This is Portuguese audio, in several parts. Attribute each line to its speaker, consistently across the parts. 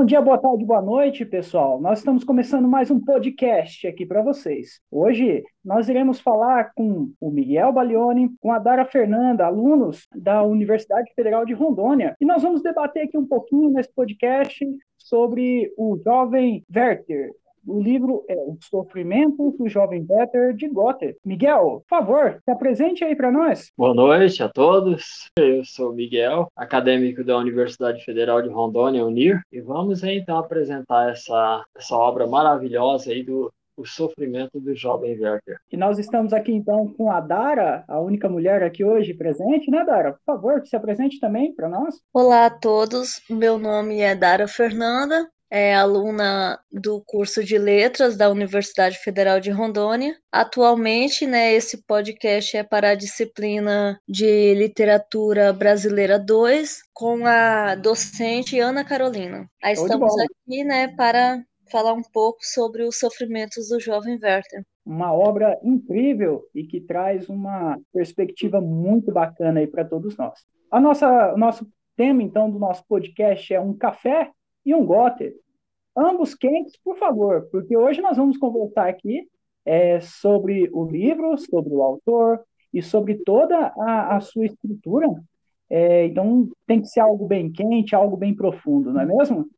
Speaker 1: Bom dia, boa tarde, boa noite, pessoal. Nós estamos começando mais um podcast aqui para vocês. Hoje nós iremos falar com o Miguel Balione, com a Dara Fernanda, alunos da Universidade Federal de Rondônia. E nós vamos debater aqui um pouquinho nesse podcast sobre o jovem Werther, o livro é O Sofrimento do Jovem Peter de Goethe. Miguel, por favor, se apresente aí para nós.
Speaker 2: Boa noite a todos. Eu sou Miguel, acadêmico da Universidade Federal de Rondônia, UNIR, e vamos então apresentar essa, essa obra maravilhosa aí do o sofrimento do jovem Werther.
Speaker 1: E nós estamos aqui então com a Dara, a única mulher aqui hoje presente, né, Dara? Por favor, se apresente também para nós.
Speaker 3: Olá a todos, meu nome é Dara Fernanda, é aluna do curso de Letras da Universidade Federal de Rondônia. Atualmente, né, esse podcast é para a disciplina de Literatura Brasileira 2, com a docente Ana Carolina. Aí estamos aqui, né, para falar um pouco sobre os sofrimentos do jovem Werther.
Speaker 1: Uma obra incrível e que traz uma perspectiva muito bacana aí para todos nós. A nossa, o nosso tema, então, do nosso podcast é um café e um Gotter. Ambos quentes, por favor, porque hoje nós vamos conversar aqui é, sobre o livro, sobre o autor e sobre toda a, a sua estrutura. É, então, tem que ser algo bem quente, algo bem profundo, não é mesmo?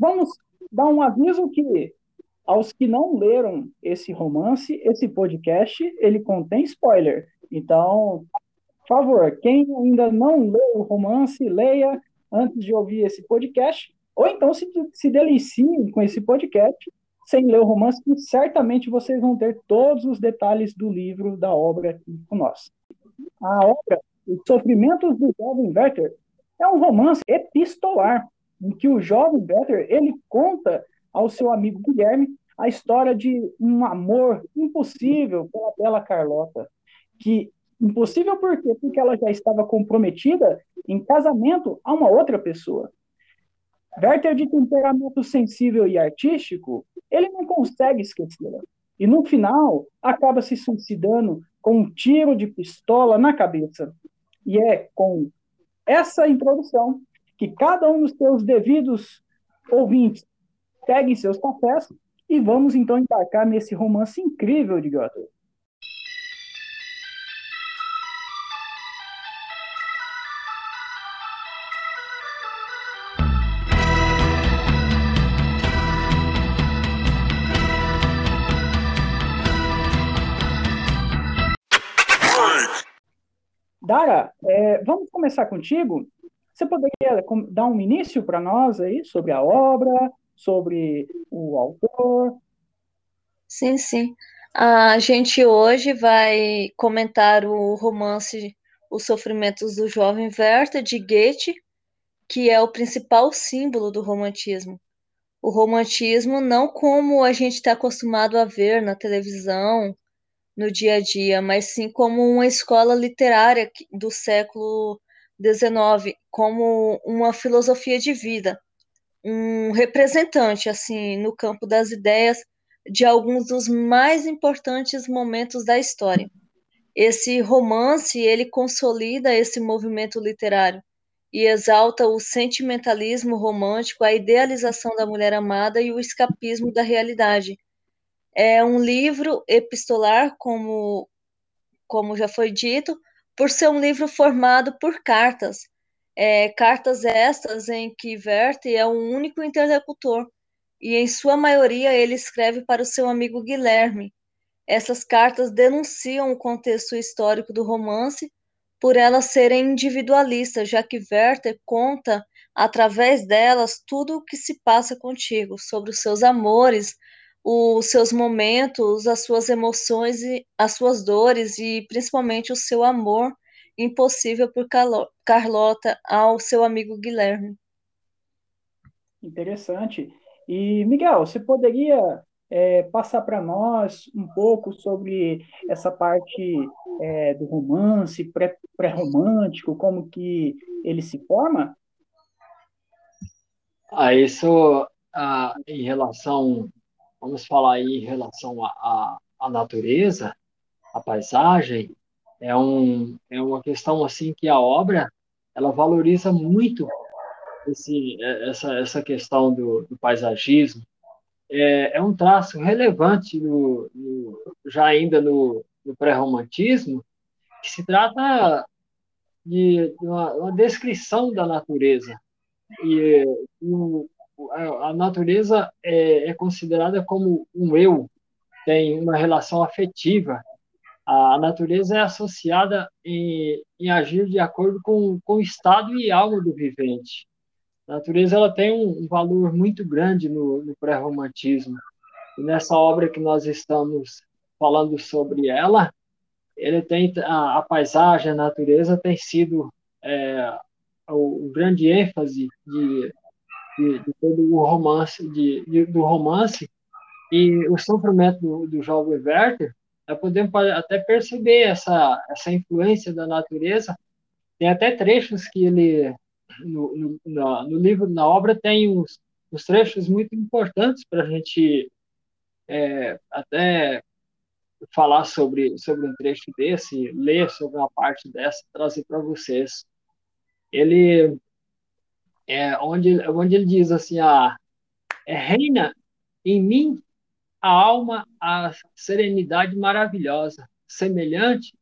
Speaker 1: Vamos dar um aviso que aos que não leram esse romance, esse podcast, ele contém spoiler. Então, por favor, quem ainda não leu o romance, leia antes de ouvir esse podcast, ou então se, se deliciem com esse podcast sem ler o romance, que certamente vocês vão ter todos os detalhes do livro, da obra aqui com nós. A obra Os Sofrimentos do Jovem Werther é um romance epistolar, em que o jovem Better ele conta ao seu amigo Guilherme a história de um amor impossível pela bela Carlota, que impossível por quê? Porque ela já estava comprometida em casamento a uma outra pessoa. Werther, de temperamento sensível e artístico, ele não consegue esquecê-la. E no final, acaba se suicidando com um tiro de pistola na cabeça. E é com essa introdução que cada um dos seus devidos ouvintes peguem seus cafés e vamos então embarcar nesse romance incrível de Goethe. Dara, é, vamos começar contigo. Você poderia dar um início para nós aí sobre a obra, sobre o autor?
Speaker 3: Sim, sim. A gente hoje vai comentar o romance Os Sofrimentos do Jovem Werther, de Goethe, que é o principal símbolo do romantismo. O romantismo não como a gente está acostumado a ver na televisão, no dia a dia, mas sim como uma escola literária do século 19 como uma filosofia de vida, um representante assim no campo das ideias de alguns dos mais importantes momentos da história. Esse romance, ele consolida esse movimento literário e exalta o sentimentalismo romântico, a idealização da mulher amada e o escapismo da realidade. É um livro epistolar, como, como já foi dito, por ser um livro formado por cartas. É, cartas estas em que Werther é o único interlocutor, e em sua maioria ele escreve para o seu amigo Guilherme. Essas cartas denunciam o contexto histórico do romance, por elas serem individualistas, já que Werther conta através delas tudo o que se passa contigo, sobre os seus amores, os seus momentos, as suas emoções e as suas dores e principalmente o seu amor impossível por Carlota ao seu amigo Guilherme.
Speaker 1: Interessante. E Miguel, você poderia é, passar para nós um pouco sobre essa parte é, do romance pré-romântico, como que ele se forma?
Speaker 2: a isso a, em relação, vamos falar aí em relação à natureza, a paisagem, é, um, é uma questão assim que a obra ela valoriza muito esse, essa, essa questão do, do paisagismo. É, é, um traço relevante no, no, já ainda no, no pré-romantismo, que se trata de, uma, uma, descrição da natureza. E o, a natureza é, é considerada como um eu, tem uma relação afetiva a natureza é associada em, em agir de acordo com, com o estado e alma do vivente. A natureza ela tem um, um valor muito grande no, no pré-romantismo. E nessa obra que nós estamos falando sobre ela, ele tem a, a paisagem, a natureza tem sido é, o, o, grande ênfase de, de, de, todo o romance, de, de, do romance e o sofrimento do, do jovem Werther podemos até perceber essa, essa influência da natureza. Tem até trechos que ele, no, no, no livro, na obra, tem uns, uns trechos muito importantes para a gente é, até falar sobre, sobre um trecho desse, ler sobre uma parte dessa, trazer para vocês. Ele, é, onde, onde ele diz assim, ah, é, reina em mim a alma a serenidade maravilhosa, semelhante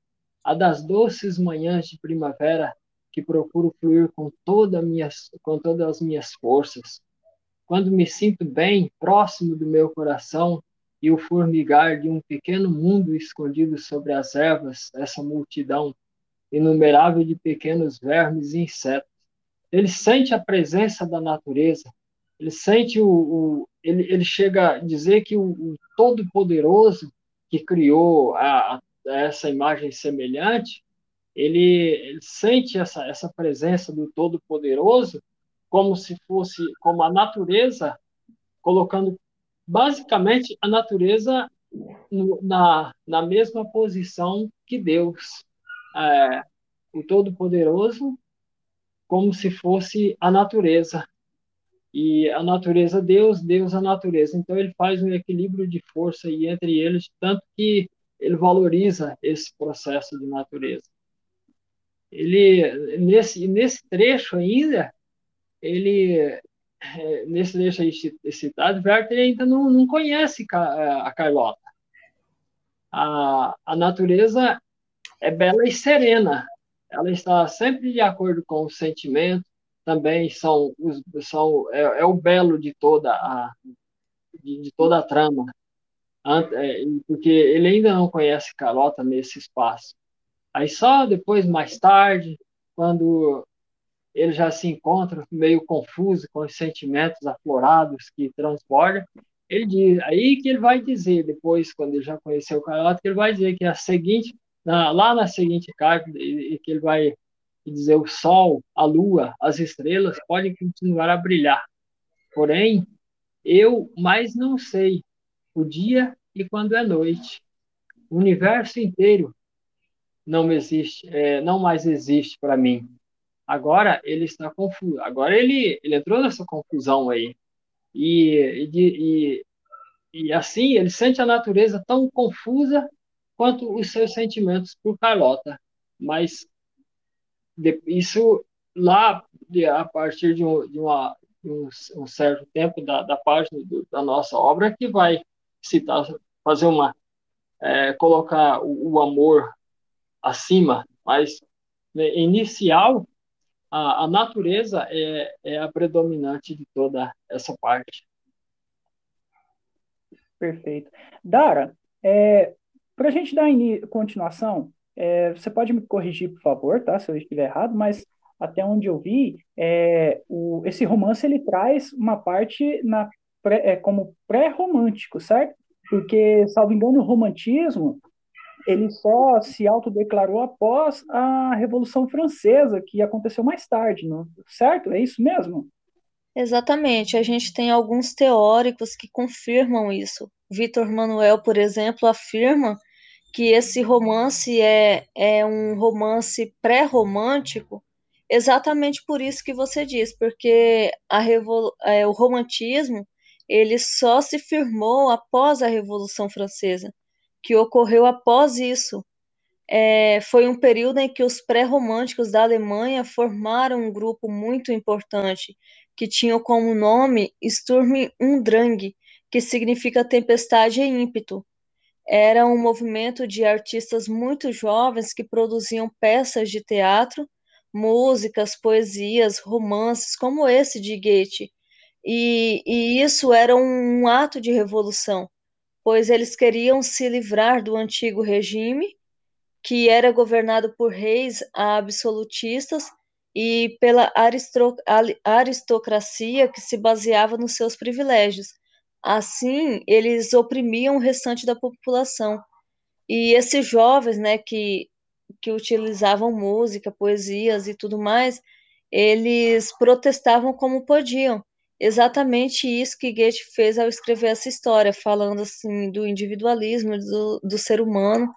Speaker 2: à das doces manhãs de primavera que procuro fluir com, toda minhas, com todas as minhas forças. Quando me sinto bem, próximo do meu coração, e o formigar de um pequeno mundo escondido sobre as ervas, essa multidão inumerável de pequenos vermes e insetos. Ele sente a presença da natureza, ele sente o, o ele, ele chega a dizer que o, o Todo-Poderoso que criou a, a, essa imagem semelhante, ele, ele sente essa, essa presença do Todo-Poderoso como se fosse como a natureza, colocando basicamente a natureza na, na mesma posição que Deus. É, o Todo-Poderoso como se fosse a natureza e a natureza Deus, Deus a natureza. Então ele faz um equilíbrio de força aí entre eles, tanto que ele valoriza esse processo de natureza. Ele nesse nesse trecho ainda ele é, nesse trecho aí citado, Werther ainda não, não conhece a Carlota. A, a natureza é bela e serena. Ela está sempre de acordo com o sentimento, também são, são é, é o belo de toda a de, de toda a trama, é, porque ele ainda não conhece Carlota nesse espaço. Aí só depois, mais tarde, quando ele já se encontra meio confuso com os sentimentos aflorados que transborda, ele diz, aí que ele vai dizer depois, quando ele já conheceu Carlota, que ele vai dizer que a seguinte, na, lá na seguinte carta, que ele vai dizer o sol, a lua, as estrelas podem continuar a brilhar. Porém, eu mais não sei o dia e quando é noite. O universo inteiro não existe, é, não mais existe para mim. Agora ele está confuso. Agora ele, ele entrou nessa confusão aí. E, e, e, e assim ele sente a natureza tão confusa quanto os seus sentimentos por Carlota. Mas isso lá, a partir de, um, de, uma, um, um, certo tempo da, da página do, da nossa obra, que vai citar, fazer uma, é, colocar o, o, amor acima, mas né, inicial, a, a natureza é, é a predominante de toda essa parte.
Speaker 1: Perfeito. Dara, é, para a gente dar continuação, é, você pode me corrigir, por favor, tá? Se eu estiver errado, mas até onde eu vi, é, o, esse romance ele traz uma parte na pré, é, como pré-romântico, certo? Porque, salvo engano, o romantismo ele só se autodeclarou após a Revolução Francesa, que aconteceu mais tarde, não? certo? É isso mesmo?
Speaker 3: Exatamente. A gente tem alguns teóricos que confirmam isso. Vitor Manuel, por exemplo, afirma que esse romance é, é um romance pré-romântico exatamente por isso que você diz, porque a revol... É, o romantismo ele só se firmou após a Revolução Francesa, que ocorreu após isso. É, foi um período em que os pré-românticos da Alemanha formaram um grupo muito importante, que tinha como nome Sturm und Drang, que significa tempestade e ímpeto. Era um movimento de artistas muito jovens que produziam peças de teatro, músicas, poesias, romances, como esse de Goethe. E, e isso era um ato de revolução, pois eles queriam se livrar do antigo regime, que era governado por reis absolutistas e pela aristocracia que se baseava nos seus privilégios. Assim, eles oprimiam o restante da população. E esses jovens, né, que, que utilizavam música, poesias e tudo mais, eles protestavam como podiam. Exatamente isso que Goethe fez ao escrever essa história, falando assim do individualismo do, do ser humano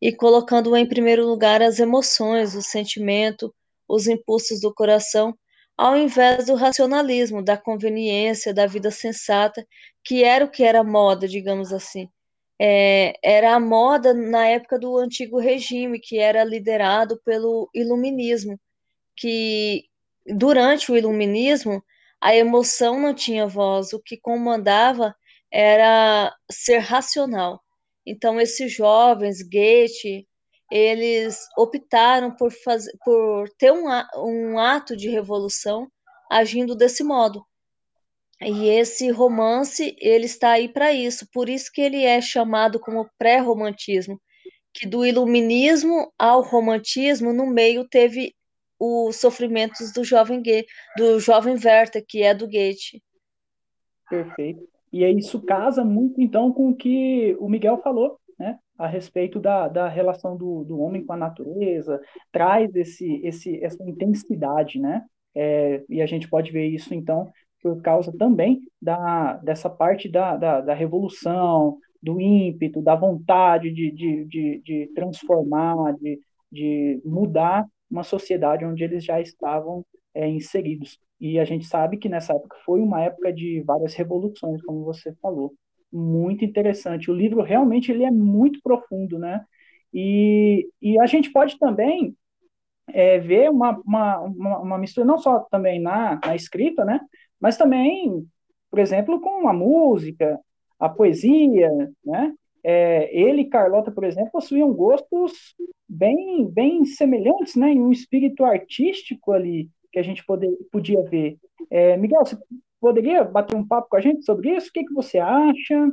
Speaker 3: e colocando em primeiro lugar as emoções, o sentimento, os impulsos do coração ao invés do racionalismo, da conveniência, da vida sensata, que era o que era moda, digamos assim. É, era a moda na época do antigo regime, que era liderado pelo iluminismo, que durante o iluminismo a emoção não tinha voz, o que comandava era ser racional. Então esses jovens, Goethe, eles optaram por, fazer, por ter um, um ato de revolução agindo desse modo. E esse romance, ele está aí para isso, por isso que ele é chamado como pré-romantismo, que do iluminismo ao romantismo, no meio teve os sofrimentos do jovem gay, do jovem Werther, que é do Goethe.
Speaker 1: Perfeito. E isso casa muito então com o que o Miguel falou, né? A respeito da, da relação do, do homem com a natureza, traz esse, esse, essa intensidade, né? É, e a gente pode ver isso, então, por causa também da, dessa parte da, da, da revolução, do ímpeto, da vontade de, de, de, de transformar, de, de mudar uma sociedade onde eles já estavam é, inseridos. E a gente sabe que nessa época foi uma época de várias revoluções, como você falou muito interessante. O livro realmente ele é muito profundo, né? E, e a gente pode também é, ver uma, uma, uma, mistura, não só também na, na escrita, né? Mas também, por exemplo, com a música, a poesia, né? É, ele e Carlota, por exemplo, possuíam gostos bem, bem semelhantes, né? Em um espírito artístico ali que a gente poder, podia ver. É, Miguel, você poderia bater um papo com a gente sobre isso? O que, que você acha?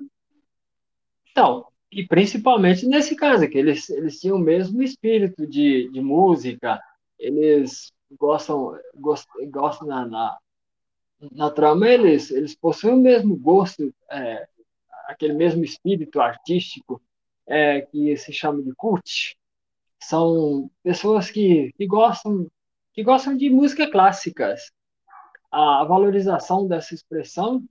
Speaker 2: Então, e principalmente nesse caso, que eles, eles tinham o mesmo espírito de, de música, eles gostam, gostam, gostam na, na, na trama, eles, eles possuem o mesmo gosto, é, aquele mesmo espírito artístico é, que se chama de cult. São pessoas que, que, gostam, que gostam de música clássicas, a valorização dessa expressão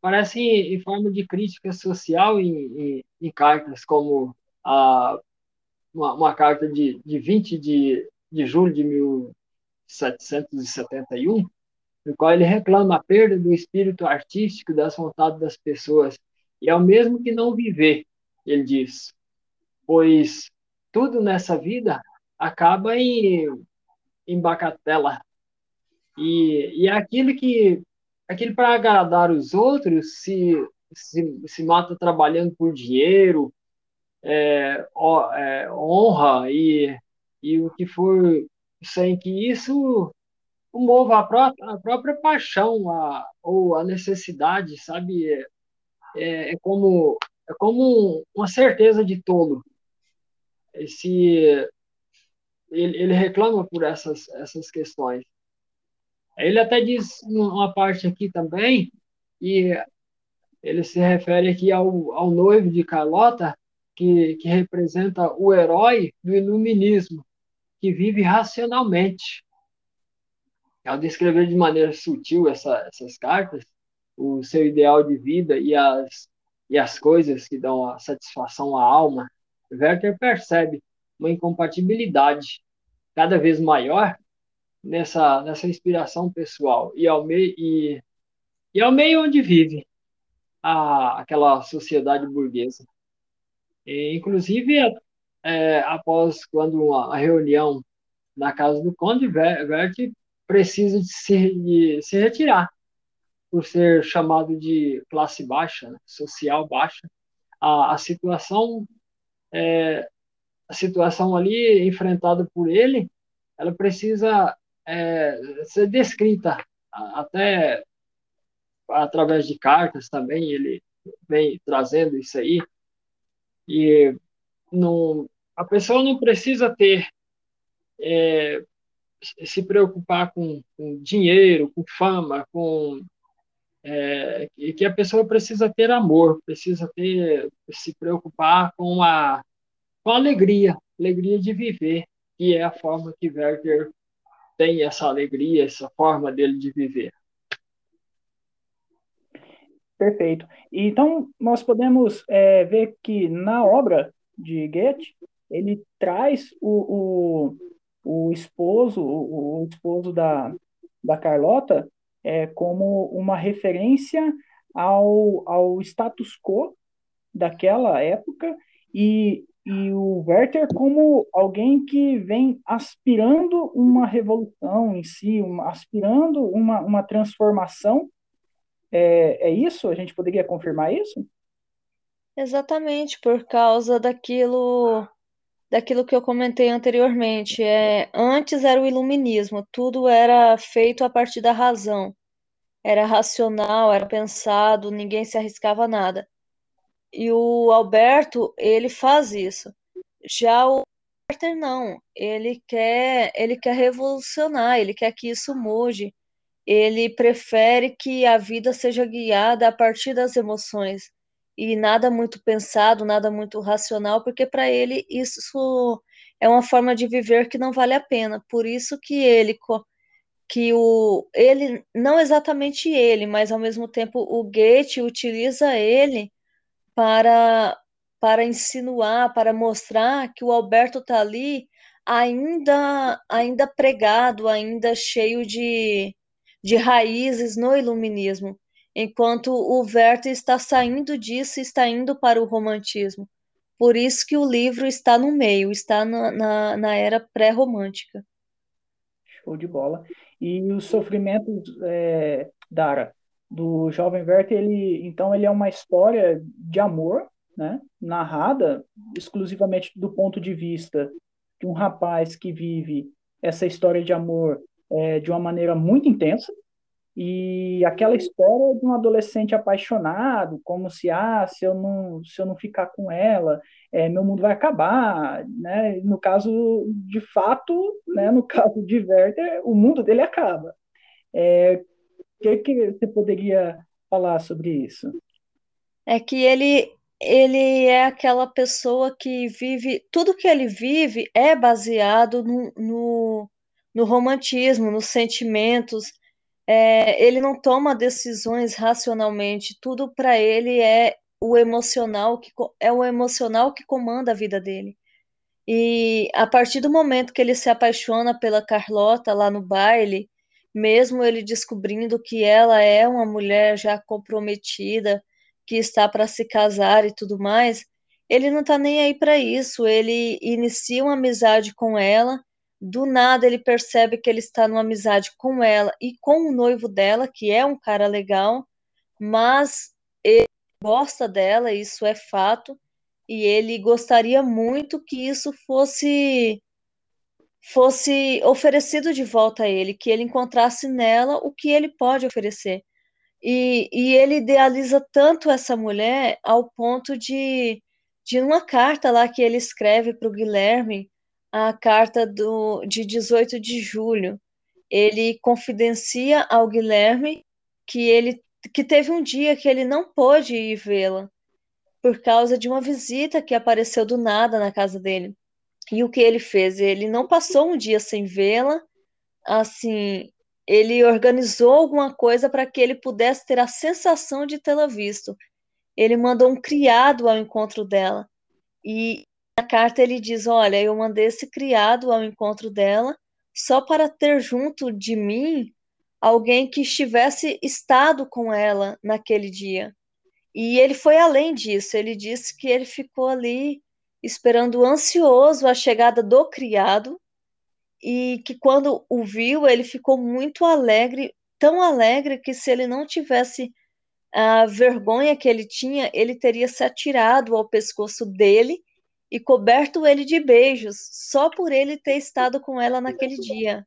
Speaker 2: parece em, forma de crítica social em, em, em cartas, como a, uma, uma, carta de, de 20 de, de julho de 1771, no qual ele reclama a perda do espírito artístico das vontades das pessoas, e é o mesmo que não viver, ele diz, pois tudo nessa vida acaba em, em bacatela, e, e aquilo que aquilo para agradar os outros se, se, se mata trabalhando por dinheiro, é, é, honra e, e o que for sem que isso mova a, pró a própria paixão a, ou a necessidade, sabe? É, é, é como, é como uma certeza de tolo. Esse, ele, ele reclama por essas, essas questões. Ele até diz uma parte aqui também, e ele se refere aqui ao, ao noivo de Carlota, que, que representa o herói do iluminismo, que vive racionalmente. Ao descrever de maneira sutil essa, essas cartas, o seu ideal de vida e as, e as coisas que dão a satisfação à alma, Werther percebe uma incompatibilidade cada vez maior nessa, nessa inspiração pessoal e ao meio, e, e ao meio onde vive a, aquela sociedade burguesa. E, inclusive, é, após quando a reunião na casa do conde, Vert precisa de se, de se retirar por ser chamado de classe baixa, né, social baixa. A, a situação é, a situação ali enfrentada por ele, ela precisa é, ser descrita até através de cartas também ele vem trazendo isso aí. E não, a pessoa não precisa ter é, se preocupar com, com, dinheiro, com fama, com é, que a pessoa precisa ter amor, precisa ter se preocupar com a com a alegria, alegria de viver, que é a forma que Werther tem essa alegria, essa forma dele de viver.
Speaker 1: Perfeito. Então, nós podemos é, ver que na obra de Goethe, ele traz o, o, o esposo, o, o, esposo da, da Carlota, é, como uma referência ao, ao status quo daquela época e, e o Werther como alguém que vem aspirando uma revolução em si, uma, aspirando uma, uma transformação é, é isso? A gente poderia confirmar isso?
Speaker 3: Exatamente, por causa daquilo daquilo que eu comentei anteriormente. É, antes era o iluminismo, tudo era feito a partir da razão. Era racional, era pensado, ninguém se arriscava a nada. E o Alberto, ele faz isso. Já o Werther não, ele quer, ele quer revolucionar, ele quer que isso mude ele prefere que a vida seja guiada a partir das emoções e nada muito pensado, nada muito racional, porque para ele isso é uma forma de viver que não vale a pena. Por isso que ele que o ele não exatamente ele, mas ao mesmo tempo o Goethe utiliza ele para para insinuar, para mostrar que o Alberto está ali ainda ainda pregado, ainda cheio de de raízes no iluminismo, enquanto o Werther está saindo disso está indo para o romantismo. Por isso que o livro está no meio, está na, na, na era pré-romântica.
Speaker 1: Show de bola. E os sofrimentos, é, Dara, do jovem Werther, ele, então ele é uma história de amor, né, narrada exclusivamente do ponto de vista de um rapaz que vive essa história de amor é, de uma maneira muito intensa, e aquela história de um adolescente apaixonado, como se, ah, se eu não, se eu não ficar com ela, é, meu mundo vai acabar, né? No caso, de fato, né, no caso de Werther, o mundo dele acaba. É, que, que você poderia falar sobre isso?
Speaker 3: É que ele ele é aquela pessoa que vive, tudo que ele vive é baseado no, no, no romantismo, nos sentimentos. É, ele não toma decisões racionalmente, tudo para ele é o emocional que é o emocional que comanda a vida dele. E a partir do momento que ele se apaixona pela Carlota lá no baile, mesmo ele descobrindo que ela é uma mulher já comprometida, que está para se casar e tudo mais, ele não está nem aí para isso. Ele inicia uma amizade com ela do nada ele percebe que ele está numa amizade com ela e com o noivo dela, que é um cara legal, mas ele gosta dela, isso é fato, e ele gostaria muito que isso fosse fosse oferecido de volta a ele, que ele encontrasse nela o que ele pode oferecer. E, e ele idealiza tanto essa mulher ao ponto de, de uma carta lá que ele escreve para o Guilherme, a carta do, de 18 de julho. Ele confidencia ao Guilherme que ele que teve um dia que ele não pôde ir vê-la por causa de uma visita que apareceu do nada na casa dele. E o que ele fez? Ele não passou um dia sem vê-la. Assim, ele organizou alguma coisa para que ele pudesse ter a sensação de tê-la visto. Ele mandou um criado ao encontro dela. E na carta ele diz: Olha, eu mandei esse criado ao encontro dela só para ter junto de mim alguém que estivesse estado com ela naquele dia. E ele foi além disso, ele disse que ele ficou ali esperando ansioso a chegada do criado e que quando o viu, ele ficou muito alegre, tão alegre que se ele não tivesse a vergonha que ele tinha, ele teria se atirado ao pescoço dele e coberto ele de beijos, só por ele ter estado com ela naquele dia.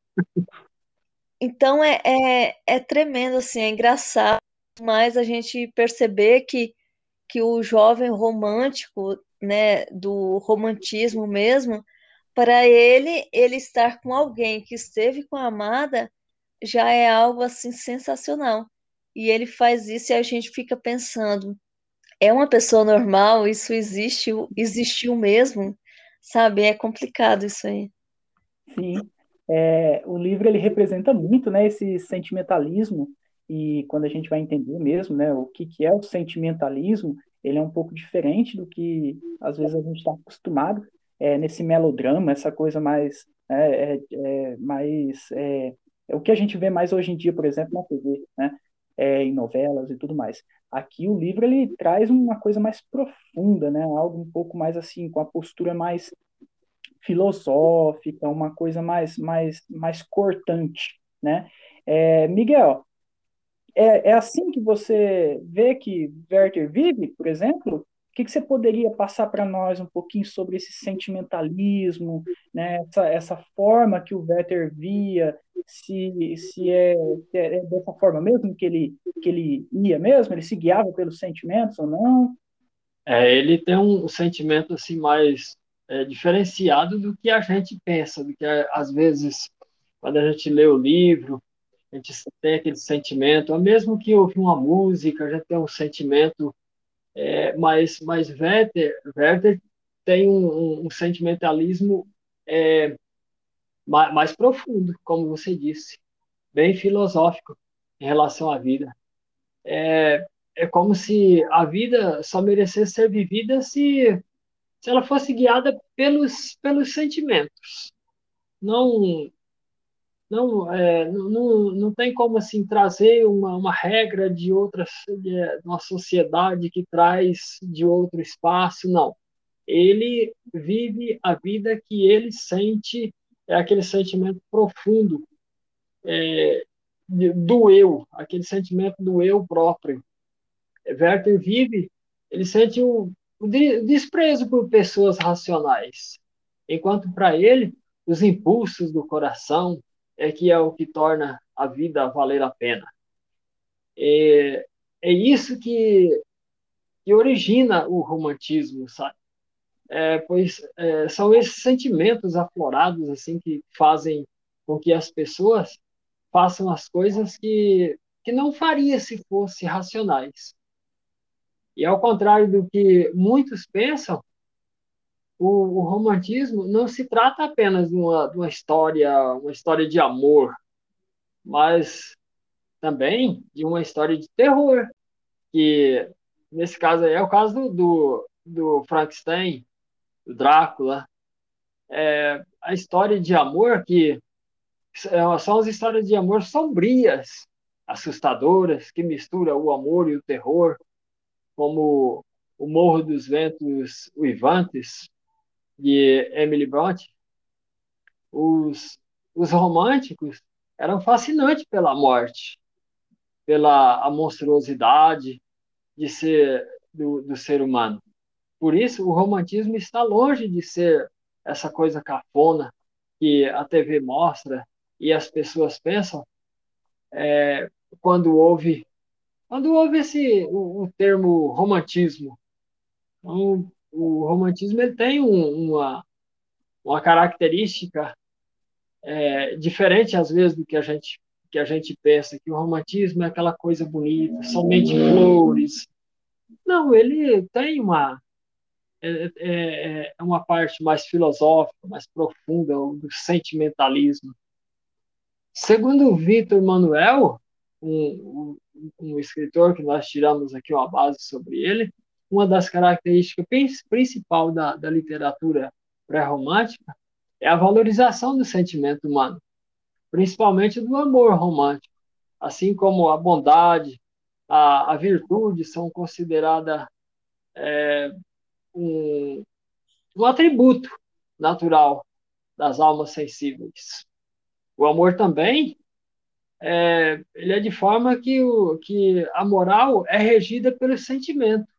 Speaker 3: Então é, é, é tremendo, assim, é engraçado, mas a gente perceber que, que o jovem romântico, né, do romantismo mesmo, para ele, ele estar com alguém que esteve com a amada já é algo assim sensacional. E ele faz isso e a gente fica pensando, é uma pessoa normal? Isso existe, existiu mesmo? Sabe? É complicado isso aí.
Speaker 1: Sim. É, o livro ele representa muito, né, esse sentimentalismo e quando a gente vai entender mesmo, né, o que, que é o sentimentalismo, ele é um pouco diferente do que às vezes a gente está acostumado é, nesse melodrama, essa coisa mais, é, é, é mais é, é, o que a gente vê mais hoje em dia, por exemplo, na TV, né, é, em novelas e tudo mais. Aqui o livro ele traz uma coisa mais profunda, né, algo um pouco mais assim com a postura mais filosófica, uma coisa mais, mais, mais cortante, né? É, Miguel, é, é assim que você vê que Werther vive, por exemplo? O que, que você poderia passar para nós um pouquinho sobre esse sentimentalismo, né? essa, essa forma que o Werther via, se, se, é, se é dessa forma mesmo que ele, que ele ia mesmo, ele se guiava pelos sentimentos ou não?
Speaker 2: É, ele tem um sentimento assim mais é, diferenciado do que a gente pensa, do que às vezes quando a gente lê o livro, a gente tem aquele sentimento, mesmo que ouvir uma música, a gente tem um sentimento, é, mas, mas Werther, Werther tem um, um sentimentalismo é, mais, mais profundo, como você disse, bem filosófico em relação à vida. É, é como se a vida só merecesse ser vivida se se ela fosse guiada pelos, pelos sentimentos. Não, não, é, não, não tem como assim trazer uma, uma regra de outra de uma sociedade que traz de outro espaço, não. Ele vive a vida que ele sente, é aquele sentimento profundo é, do eu, aquele sentimento do eu próprio. Werther vive, ele sente o, o desprezo por pessoas racionais, enquanto para ele os impulsos do coração é que é o que torna a vida valer a pena. É, é isso que, que origina o romantismo, sabe? É, pois é, são esses sentimentos aflorados assim que fazem com que as pessoas façam as coisas que, que não faria se fossem racionais. E ao contrário do que muitos pensam, o, o romantismo não se trata apenas de uma, de uma história, uma história de amor, mas também de uma história de terror, que nesse caso é o caso do, do, Frankenstein, do Drácula, é a história de amor que é, são as histórias de amor sombrias, assustadoras, que mistura o amor e o terror, como O Morro dos Ventos Uivantes, de Emily Bront, os, os românticos eram fascinantes pela morte, pela a monstruosidade de ser do, do ser humano. Por isso, o romantismo está longe de ser essa coisa cafona que a TV mostra e as pessoas pensam é, quando houve quando houve esse o, o termo romantismo, então, o romantismo ele tem um, uma, uma característica é, diferente às vezes do que a gente que a gente pensa que o romantismo é aquela coisa bonita, somente flores. Não, ele tem uma é, é, é uma parte mais filosófica, mais profunda do sentimentalismo. Segundo Vitor Manuel, um, um, um, escritor que nós tiramos aqui uma base sobre ele, uma das características principal da, da literatura pré-romântica é a valorização do sentimento humano. principalmente do amor romântico, assim como a bondade, a, a virtude são consideradas é, um, um atributo natural das almas sensíveis. O amor também é, ele é de forma que, o, que a moral é regida pelo sentimento.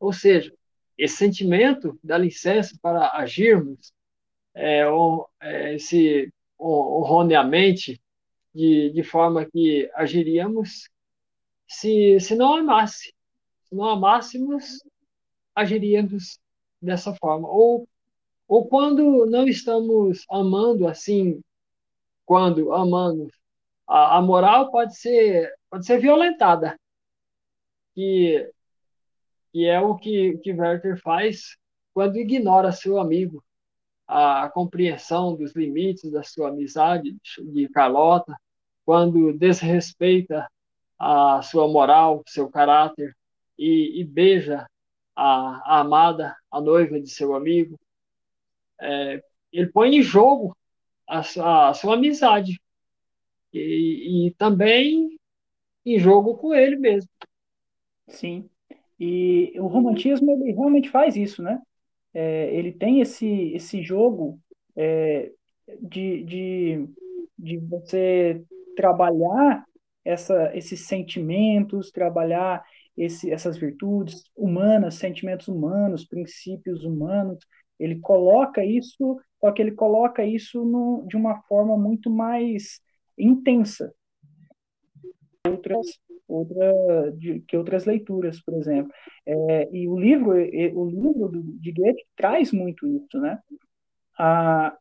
Speaker 2: Ou seja, esse sentimento dá licença para agirmos é, ou, é, esse, erroneamente de, de forma que agiríamos se, se não amasse. Se não amássemos, agiríamos dessa forma. Ou, ou quando não estamos amando assim, quando amamos, a, a moral pode ser, pode ser violentada. Que, que é o que, que Werther faz quando ignora seu amigo, a, compreensão dos limites da sua amizade de Carlota, quando desrespeita a sua moral, seu caráter e, e beija a, a, amada, a noiva de seu amigo. É, ele põe em jogo a, a sua amizade e, e, também em jogo com ele mesmo.
Speaker 1: Sim. E o romantismo ele realmente faz isso, né? É, ele tem esse esse jogo é, de, de, de você trabalhar essa, esses sentimentos, trabalhar esse, essas virtudes humanas, sentimentos humanos, princípios humanos. Ele coloca isso, só que ele coloca isso no, de uma forma muito mais intensa outras outra de, que outras leituras por exemplo é, e o livro o livro de Goethe traz muito isso né a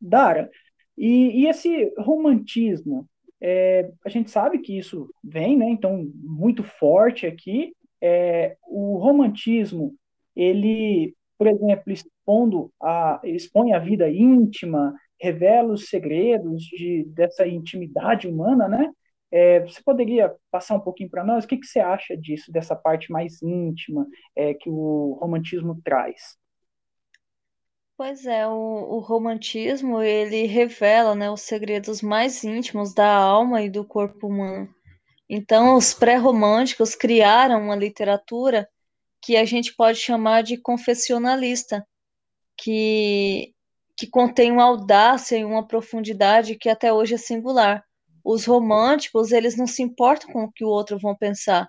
Speaker 1: Dara e, e esse romantismo é, a gente sabe que isso vem, né? Então, muito forte aqui. É, o romantismo, ele, por exemplo, expondo a, expõe a vida íntima, revela os segredos de, dessa intimidade humana, né? É, você poderia passar um pouquinho para nós? O que, que você acha disso, dessa parte mais íntima é, que o romantismo traz?
Speaker 3: Pois é, o, o romantismo ele revela, né, os segredos mais íntimos da alma e do corpo humano. Então, os pré-românticos criaram uma literatura que a gente pode chamar de confessionalista, que, que contém uma audácia e uma profundidade que até hoje é singular. Os românticos, eles não se importam com o que o outro vão pensar,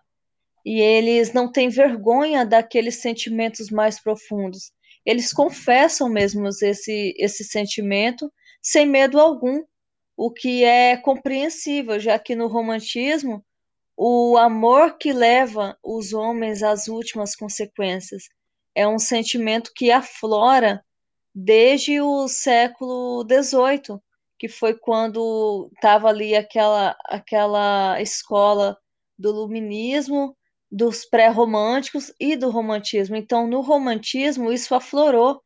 Speaker 3: e eles não têm vergonha daqueles sentimentos mais profundos. Eles confessam mesmo esse, esse sentimento sem medo algum, o que é compreensível, já que no romantismo o amor que leva os homens às últimas consequências. É um sentimento que aflora desde o século XVIII, que foi quando estava ali aquela, aquela escola do luminismo, dos pré-românticos e do romantismo. Então, no romantismo, isso aflorou.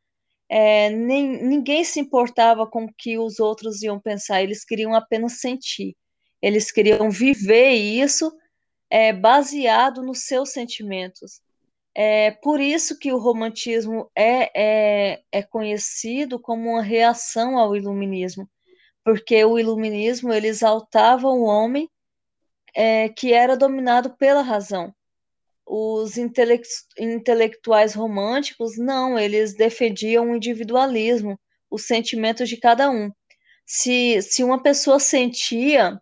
Speaker 3: É, nem, ninguém se importava com o que os outros iam pensar, eles queriam apenas sentir. Eles queriam viver isso é, baseado nos seus sentimentos. É por isso que o romantismo é, é, é conhecido como uma reação ao iluminismo, porque o iluminismo ele exaltava o homem é, que era dominado pela razão os intelectuais românticos, não, eles defendiam o individualismo, os sentimentos de cada um. Se, se uma pessoa sentia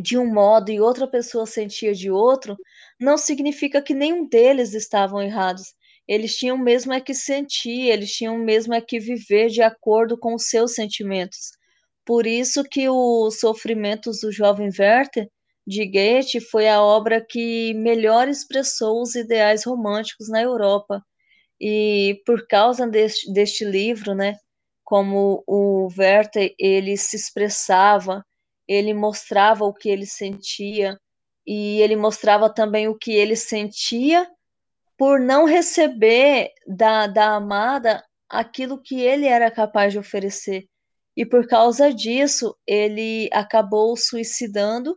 Speaker 3: de um modo e outra pessoa sentia de outro, não significa que nenhum deles estavam errados. Eles tinham mesmo é que sentir, eles tinham mesmo é que viver de acordo com os seus sentimentos. Por isso que os sofrimentos do jovem Werther de Goethe foi a obra que melhor expressou os ideais românticos na Europa. E por causa deste, deste livro, né, como o Werther ele se expressava, ele mostrava o que ele sentia e ele mostrava também o que ele sentia por não receber da, da amada aquilo que ele era capaz de oferecer. E por causa disso, ele acabou suicidando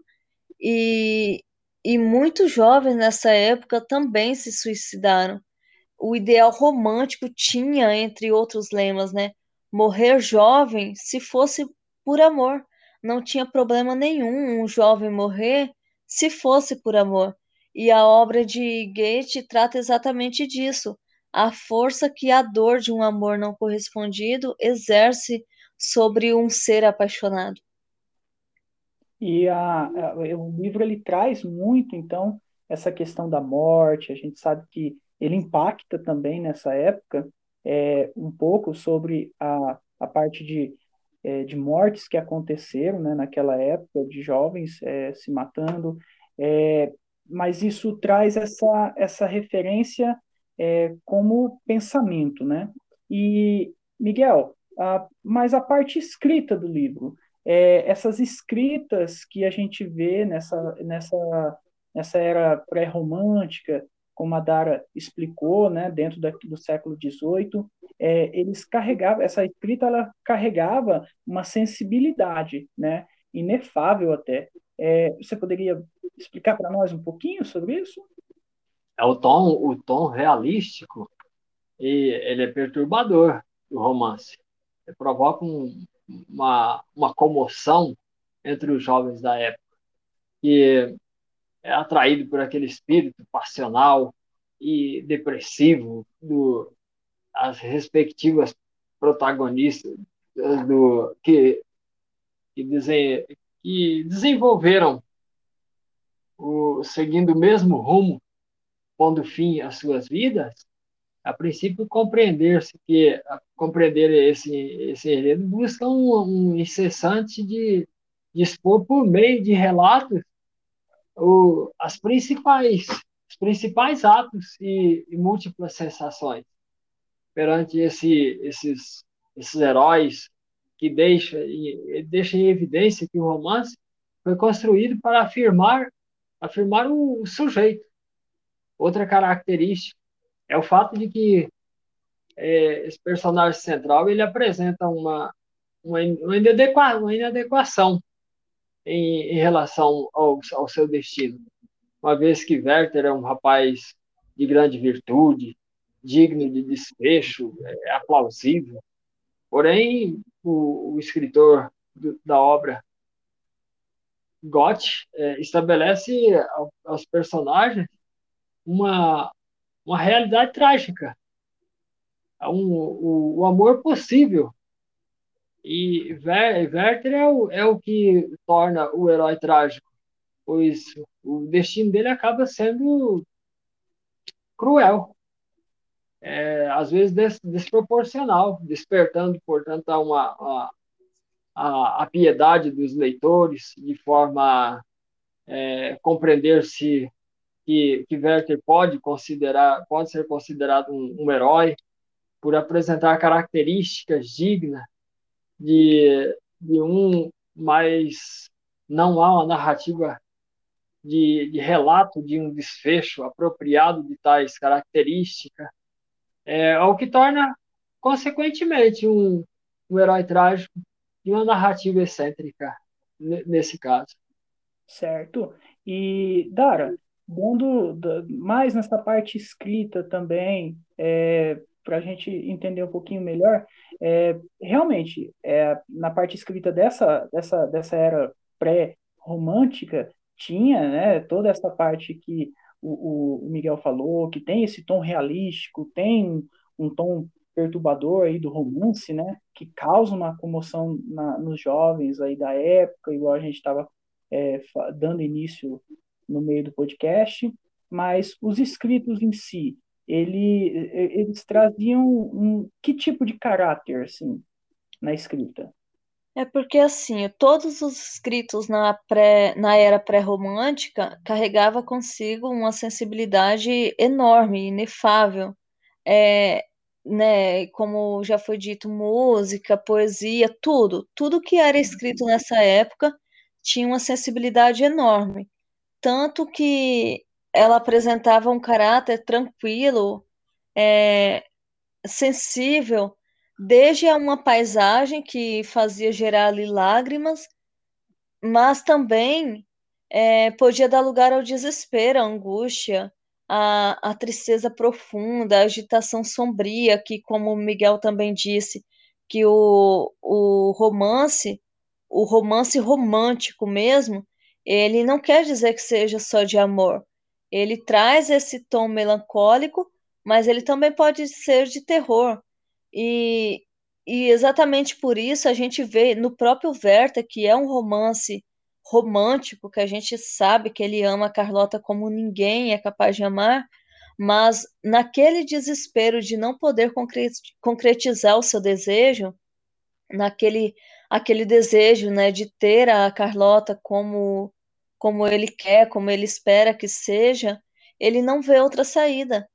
Speaker 3: e, e muitos jovens nessa época também se suicidaram. O ideal romântico tinha, entre outros lemas, né? Morrer jovem se fosse por amor. não tinha problema nenhum um jovem morrer se fosse por amor. E a obra de Goethe trata exatamente disso, a força que a dor de um amor não correspondido exerce sobre um ser apaixonado.
Speaker 1: E a, a, o livro ele traz muito, então, essa questão da morte. A gente sabe que ele impacta também nessa época é, um pouco sobre a, a parte de, é, de mortes que aconteceram né, naquela época, de jovens é, se matando. É, mas isso traz essa, essa referência é, como pensamento, né? E, Miguel, mas a parte escrita do livro, é, essas escritas que a gente vê nessa, nessa, nessa era pré-romântica, como a Dara explicou, né, dentro da, do século XVIII, é, eles carregavam, essa escrita ela carregava uma sensibilidade, né, inefável até. É, você poderia explicar para nós um pouquinho sobre isso?
Speaker 2: É o tom, o tom realístico e ele é perturbador do romance. Provoca um, uma, uma comoção entre os jovens da época, que é atraído por aquele espírito passional e depressivo do as respectivas protagonistas do que que, que desenvolveram o, seguindo o mesmo rumo pondo fim às suas vidas, a princípio compreender-se que compreender esse esse enredo busca um, um incessante de, de expor por meio de relatos o, as principais os principais atos e, e múltiplas sensações perante esse, esses esses heróis que deixa deixa em evidência que o romance foi construído para afirmar afirmar o, o sujeito. Outra característica é o fato de que é, esse personagem central ele apresenta uma, uma, uma, inadequa, uma inadequação em, em relação ao, ao seu destino. Uma vez que Werther é um rapaz de grande virtude, digno de desfecho, é, aplausível. Porém, o, o escritor do, da obra Gott é, estabelece aos personagens uma, uma realidade trágica, um, o, o amor possível. E Werther é o, é o que torna o herói trágico, pois o destino dele acaba sendo cruel, é, às vezes des, desproporcional, despertando, portanto, a, uma, a, a piedade dos leitores, de forma a é, compreender-se que, que Werther pode considerar, pode ser considerado um, um herói por apresentar características dignas de, de um, mas não há uma narrativa de, de relato de um desfecho apropriado de tais características, é, o que torna, consequentemente, um, um herói trágico e uma narrativa excêntrica nesse caso.
Speaker 1: Certo. E, Dara, dando mais nessa parte escrita também, é, para a gente entender um pouquinho melhor, é, realmente, é, na parte escrita dessa, dessa, dessa era pré-romântica, tinha né, toda essa parte que o, o Miguel falou, que tem esse tom realístico, tem um tom perturbador aí do romance, né, que causa uma comoção na, nos jovens aí da época, igual a gente estava é, dando início no meio do podcast, mas os escritos em si, ele, eles traziam um, que tipo de caráter, assim, na escrita?
Speaker 3: É porque, assim, todos os escritos na, pré, na era pré-romântica carregava consigo uma sensibilidade enorme, inefável. É, né, como já foi dito, música, poesia, tudo. Tudo que era escrito nessa época tinha uma sensibilidade enorme tanto que ela apresentava um caráter tranquilo, é, sensível, desde uma paisagem que fazia gerar ali lágrimas, mas também é, podia dar lugar ao desespero, à angústia, à, à tristeza profunda, à agitação sombria, que, como Miguel também disse, que o, o romance o romance romântico mesmo, ele não quer dizer que seja só de amor. Ele traz esse tom melancólico, mas ele também pode ser de terror. E, e exatamente por isso a gente vê no próprio Werther, que é um romance romântico, que a gente sabe que ele ama a Carlota como ninguém é capaz de amar, mas naquele desespero de não poder concretizar o seu desejo, naquele aquele desejo, né, de ter a Carlota como como ele quer, como ele espera que seja, ele não vê outra saída.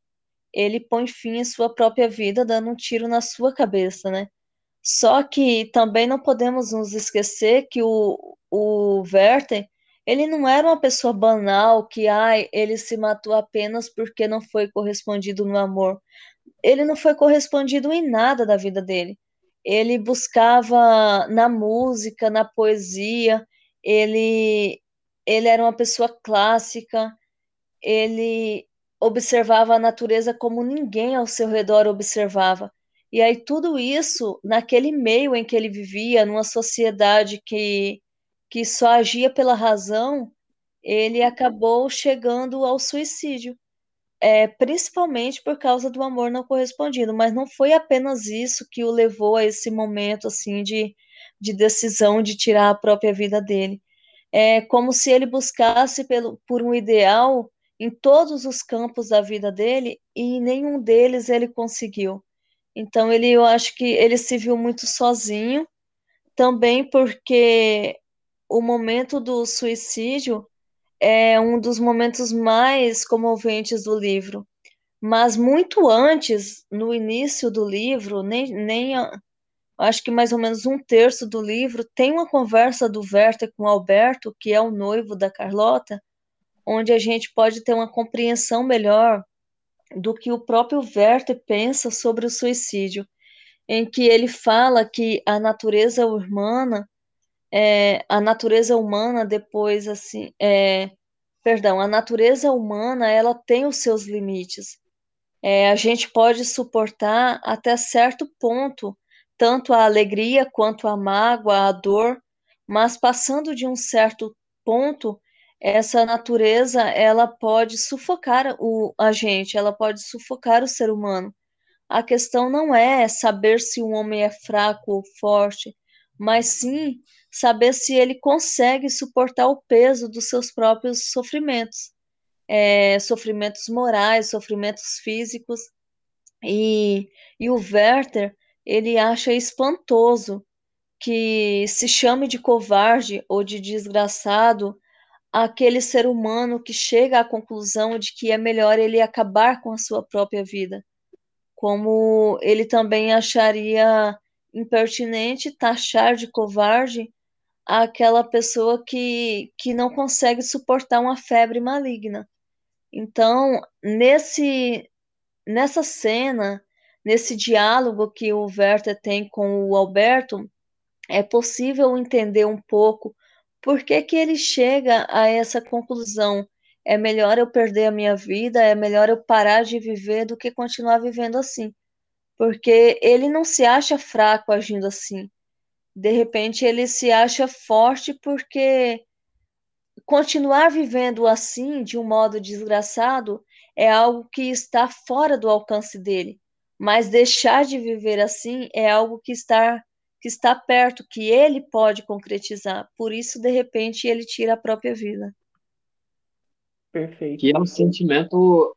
Speaker 3: Ele põe fim em sua própria vida, dando um tiro na sua cabeça, né? Só que também não podemos nos esquecer que o, o Werther, ele não era uma pessoa banal que, ai, ele se matou apenas porque não foi correspondido no amor. Ele não foi correspondido em nada da vida dele. Ele buscava na música, na poesia, ele ele era uma pessoa clássica, ele observava a natureza como ninguém ao seu redor observava. E aí tudo isso, naquele meio em que ele vivia, numa sociedade que, que só agia pela razão, ele acabou chegando ao suicídio. É, principalmente por causa do amor não correspondido, mas não foi apenas isso que o levou a esse momento assim de, de decisão de tirar a própria vida dele é como se ele buscasse pelo, por um ideal em todos os campos da vida dele e nenhum deles ele conseguiu. Então ele, eu acho que ele se viu muito sozinho, também porque o momento do suicídio é um dos momentos mais comoventes do livro. Mas muito antes, no início do livro, nem, nem acho que mais ou menos um terço do livro, tem uma conversa do Werther com Alberto, que é o noivo da Carlota, onde a gente pode ter uma compreensão melhor do que o próprio Werther pensa sobre o suicídio, em que ele fala que a natureza humana, é, a natureza humana depois assim, é, perdão, a natureza humana ela tem os seus limites. É, a gente pode suportar até certo ponto tanto a alegria quanto a mágoa, a dor, mas passando de um certo ponto, essa natureza ela pode sufocar o, a gente, ela pode sufocar o ser humano. A questão não é saber se um homem é fraco ou forte, mas sim saber se ele consegue suportar o peso dos seus próprios sofrimentos, é, sofrimentos morais, sofrimentos físicos. E, e o Werther, ele acha espantoso que se chame de covarde ou de desgraçado aquele ser humano que chega à conclusão de que é melhor ele acabar com a sua própria vida. Como ele também acharia impertinente taxar de covarde aquela pessoa que, que não consegue suportar uma febre maligna. Então, nesse nessa cena, nesse diálogo que o Werther tem com o Alberto, é possível entender um pouco por que, que ele chega a essa conclusão. É melhor eu perder a minha vida, é melhor eu parar de viver do que continuar vivendo assim. Porque ele não se acha fraco agindo assim. De repente, ele se acha forte porque continuar vivendo assim, de um modo desgraçado, é algo que está fora do alcance dele mas deixar de viver assim é algo que está que está perto, que ele pode concretizar. Por isso, de repente, ele tira a própria vida.
Speaker 2: Perfeito. Que é um sentimento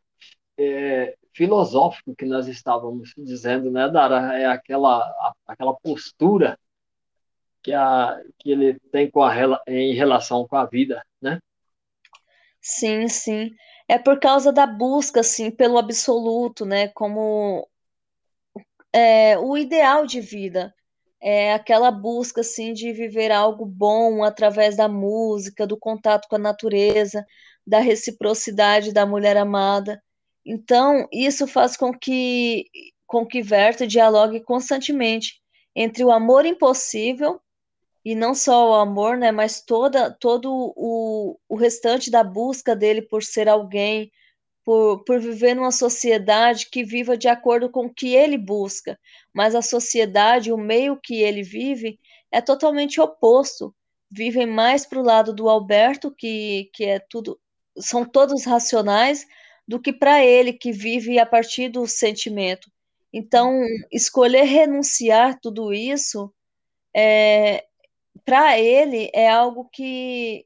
Speaker 2: é, filosófico que nós estávamos dizendo, né, Dara? É aquela, a, aquela postura que, a, que ele tem com a, em relação com a vida, né?
Speaker 3: Sim, sim. É por causa da busca, assim, pelo absoluto, né? Como é, o ideal de vida, é aquela busca assim de viver algo bom através da música, do contato com a natureza, da reciprocidade da mulher amada. Então, isso faz com que com que Werther dialogue constantemente entre o amor impossível e não só o amor, né, mas toda todo o, o restante da busca dele por ser alguém, por, por viver numa sociedade que viva de acordo com o que ele busca, mas a sociedade, o meio que ele vive, é totalmente oposto. Vivem mais para o lado do Alberto, que, que é tudo, são todos racionais, do que para ele, que vive a partir do sentimento. Então, escolher renunciar tudo isso, é, para ele, é algo que,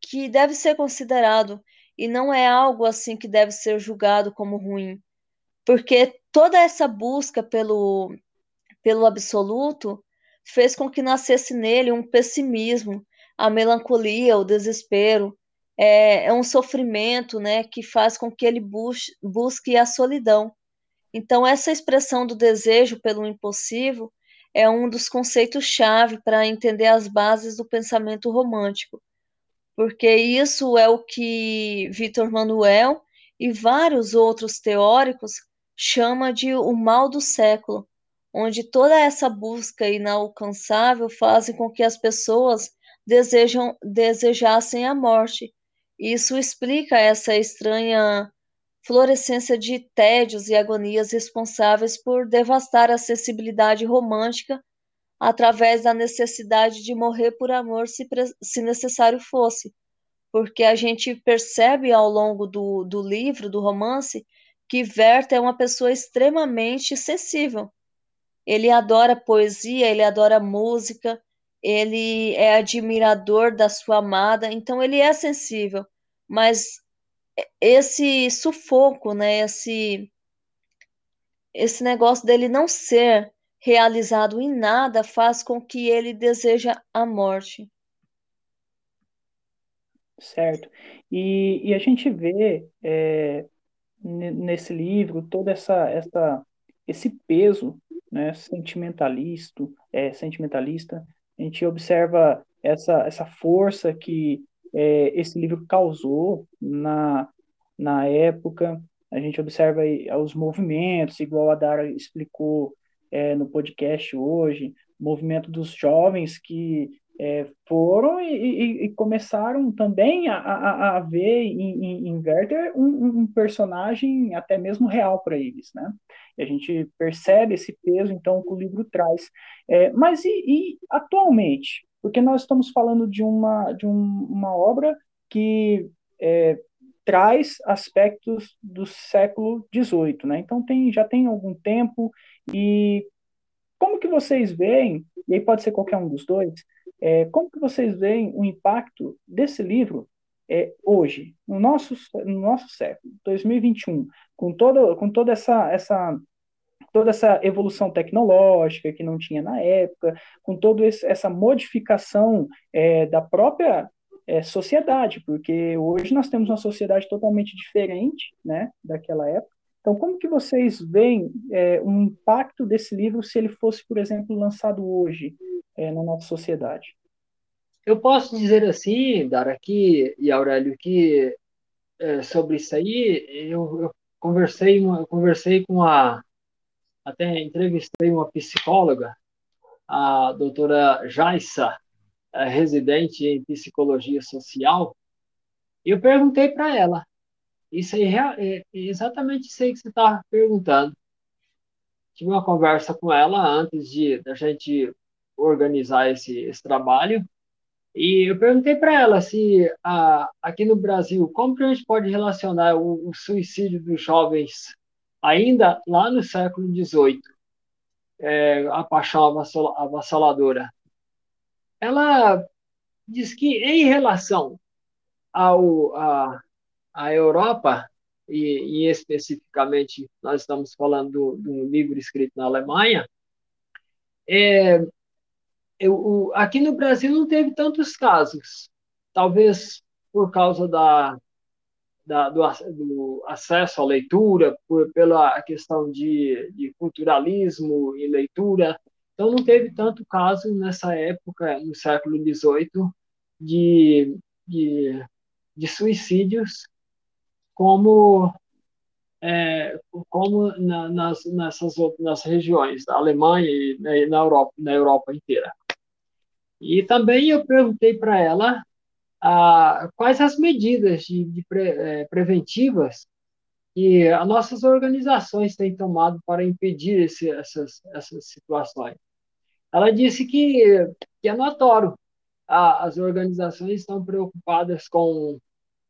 Speaker 3: que deve ser considerado e não é algo assim que deve ser julgado como ruim, porque toda essa busca pelo, pelo absoluto fez com que nascesse nele um pessimismo, a melancolia, o desespero, é, é um sofrimento, né, que faz com que ele busque, busque a solidão. Então, essa expressão do desejo pelo impossível é um dos conceitos-chave para entender as bases do pensamento romântico, porque isso é o que Victor Manuel e vários outros teóricos chama de o mal do século, onde toda essa busca inalcançável faz com que as pessoas desejam, desejassem a morte. Isso explica essa estranha florescência de tédios e agonias responsáveis por devastar a sensibilidade romântica através da necessidade de morrer por amor se, se necessário fosse. Porque a gente percebe ao longo do, do livro, do romance, que Werther é uma pessoa extremamente sensível. Ele adora poesia, ele adora música, ele é admirador da sua amada, então ele é sensível, mas esse sufoco, né, esse esse negócio dele não ser realizado em nada faz com que ele deseja a morte.
Speaker 1: Certo. E, e a gente vê é, nesse livro toda essa, essa esse peso né, sentimentalista, é, sentimentalista. A gente observa essa, essa força que é, esse livro causou na, na época. A gente observa os movimentos, igual a Dara explicou é, no podcast hoje, movimento dos jovens que é, foram e, e, e, começaram também a, a, a ver em, em Werther um, um, personagem até mesmo real para eles, né? E a gente percebe esse peso, então, que o livro traz. É, mas e, e, atualmente? Porque nós estamos falando de uma, de um, uma obra que é, traz aspectos do século XVIII, né? Então tem, já tem algum tempo e como que vocês veem, e aí pode ser qualquer um dos dois, é, como que vocês veem o impacto desse livro é, hoje, no nosso, no nosso século, 2021, com toda, com toda essa, essa toda essa evolução tecnológica que não tinha na época, com toda essa modificação é, da própria é, sociedade, porque hoje nós temos uma sociedade totalmente diferente, né, daquela época. Então, como que vocês veem é, um impacto desse livro se ele fosse, por exemplo, lançado hoje é, na nossa sociedade?
Speaker 2: Eu posso dizer assim, Dara, aqui e Aurélio, que é, sobre isso aí, eu, eu conversei, eu conversei com a, até entrevistei uma psicóloga, a doutora Jaissa, residente em psicologia social, e eu perguntei para ela, isso aí é, é exatamente isso aí que você está perguntando. Tive uma conversa com ela antes de da gente organizar esse, esse trabalho, e eu perguntei para ela se a, aqui no Brasil, como que a gente pode relacionar o, o suicídio dos jovens ainda lá no século XVIII, é, a paixão avassaladora. Ela diz que, em relação ao, a, a Europa, e, e, especificamente nós estamos falando de um livro escrito na Alemanha, é, eu, aqui no Brasil não teve tantos casos, talvez por causa da, da, do, do, acesso à leitura, por, pela questão de, de culturalismo e leitura. Então, não teve tanto caso nessa época, no século XVIII, de, de, de suicídios como é, como na, nas, nessas outras regiões, da Alemanha e na Europa, na Europa inteira. E também eu perguntei para ela ah, quais as medidas de, de pre, é, preventivas que as nossas organizações têm tomado para impedir esse, essas, essas situações. ela disse que, que é notório. A, as organizações estão preocupadas com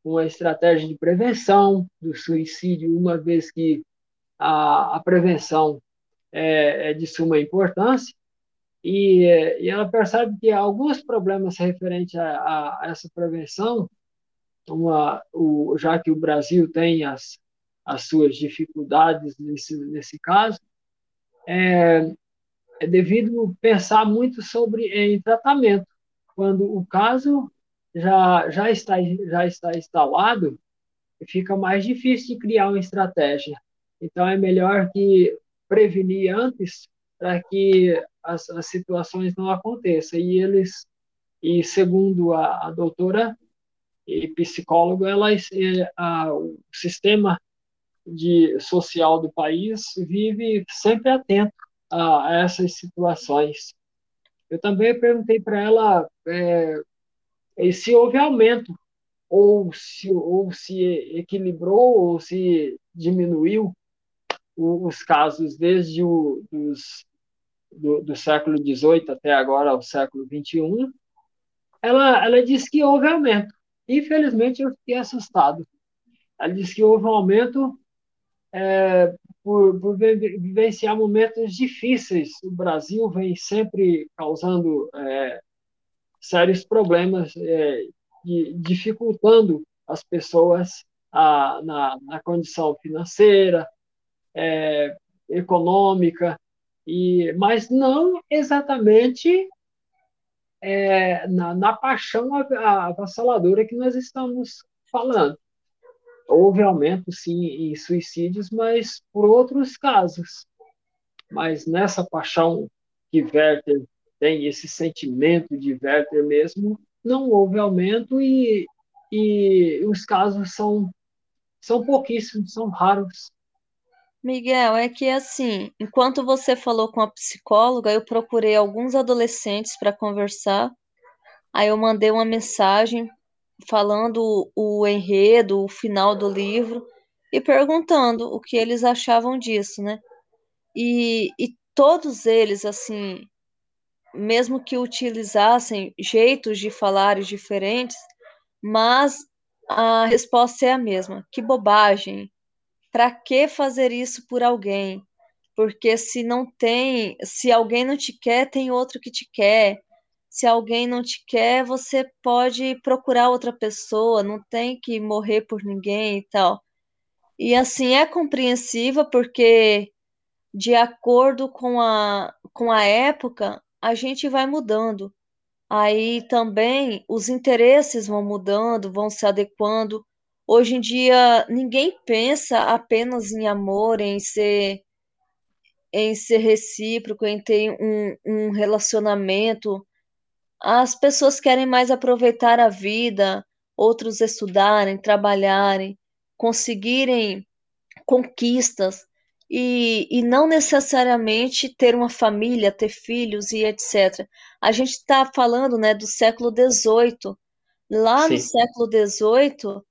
Speaker 2: uma estratégia de prevenção do suicídio, uma vez que a, a prevenção é, é, de suma importância, e, e, ela percebe que alguns problemas referentes a, a essa prevenção, uma, o, já que o Brasil tem as, as suas dificuldades nesse, nesse caso, é, é devido pensar muito sobre em tratamento. Quando o caso já, já, está, já está instalado, fica mais difícil de criar uma estratégia. Então, é melhor que prevenir antes para que as, as, situações não aconteçam. E eles, e segundo a, a doutora e psicóloga, ela, é, a, o sistema de social do país vive sempre atento a, a essas situações. Eu também perguntei para ela é, se houve aumento ou se, ou se equilibrou ou se diminuiu os casos desde o dos, do, do século XVIII até agora ao século XXI, ela, ela disse que houve aumento. Infelizmente, eu fiquei assustado. Ela disse que houve um aumento é, por, por, vivenciar momentos difíceis. O Brasil vem sempre causando é, sérios problemas, é, dificultando as pessoas a, na, na condição financeira, é, econômica, e, mas não exatamente é, na, na, paixão avassaladora que nós estamos falando. Houve aumento, sim, em suicídios, mas por outros casos. Mas nessa paixão que Werther tem, esse sentimento de Werther mesmo, não houve aumento e, e os casos são, são pouquíssimos, são raros.
Speaker 3: Miguel, é que assim, enquanto você falou com a psicóloga, eu procurei alguns adolescentes para conversar. Aí eu mandei uma mensagem falando o enredo, o final do livro e perguntando o que eles achavam disso, né? E, e todos eles, assim, mesmo que utilizassem jeitos de falar diferentes, mas a resposta é a mesma. Que bobagem! Para que fazer isso por alguém? Porque se não tem, se alguém não te quer, tem outro que te quer. Se alguém não te quer, você pode procurar outra pessoa, não tem que morrer por ninguém e tal. E assim é compreensiva porque de acordo com a, com a época, a gente vai mudando. Aí também os interesses vão mudando, vão se adequando. Hoje em dia, ninguém pensa apenas em amor, em ser em ser recíproco, em ter um, um relacionamento. As pessoas querem mais aproveitar a vida, outros estudarem, trabalharem, conseguirem conquistas e, e não necessariamente ter uma família, ter filhos e etc. A gente está falando né, do século XVIII. Lá Sim. no século XVIII,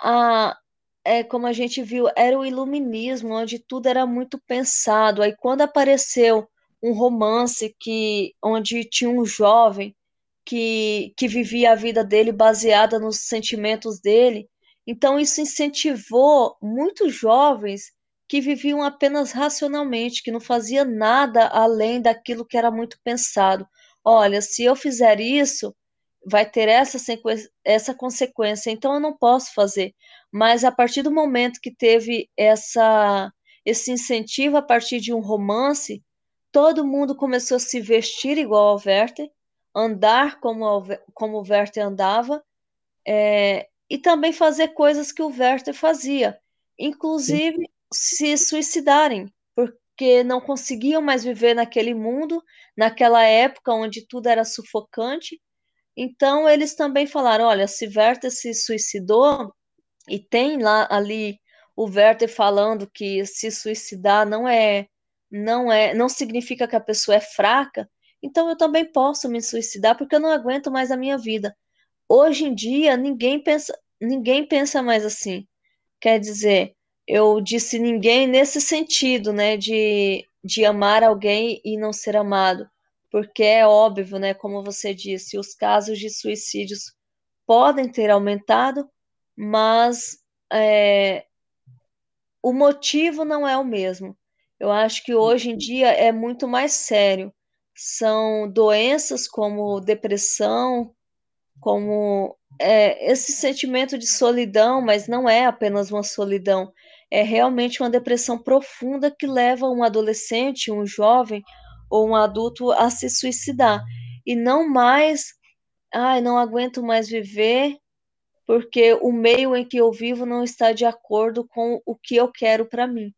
Speaker 3: a, é, como a gente viu, era o iluminismo, onde tudo era muito pensado. Aí quando apareceu um romance que onde tinha um jovem que, que vivia a vida dele baseada nos sentimentos dele, então isso incentivou muitos jovens que viviam apenas racionalmente, que não fazia nada além daquilo que era muito pensado. Olha, se eu fizer isso, vai ter essa, essa consequência, então eu não posso fazer. Mas a partir do momento que teve essa esse incentivo a partir de um romance, todo mundo começou a se vestir igual ao Werther, andar como, como o Werther andava, é, e também fazer coisas que o Werther fazia, inclusive Sim. Se suicidarem, porque não conseguiam mais viver naquele mundo, naquela época onde tudo era sufocante, então eles também falaram: olha, se Werther se suicidou, e tem lá ali o Werther falando que se suicidar não é não é não significa que a pessoa é fraca, então eu também posso me suicidar porque eu não aguento mais a minha vida. Hoje em dia ninguém pensa ninguém pensa mais assim. Quer dizer, eu disse ninguém nesse sentido, né, de, de amar alguém e não ser amado porque é óbvio, né, como você disse, os casos de suicídios podem ter aumentado, mas é, o motivo não é o mesmo. Eu acho que hoje em dia é muito mais sério. São doenças como depressão, como é, esse sentimento de solidão, mas não é apenas uma solidão, é realmente uma depressão profunda que leva um adolescente, um jovem ou um adulto a se suicidar. E não mais, ai, não aguento mais viver porque o meio em que eu vivo não está de acordo com o que eu quero para mim.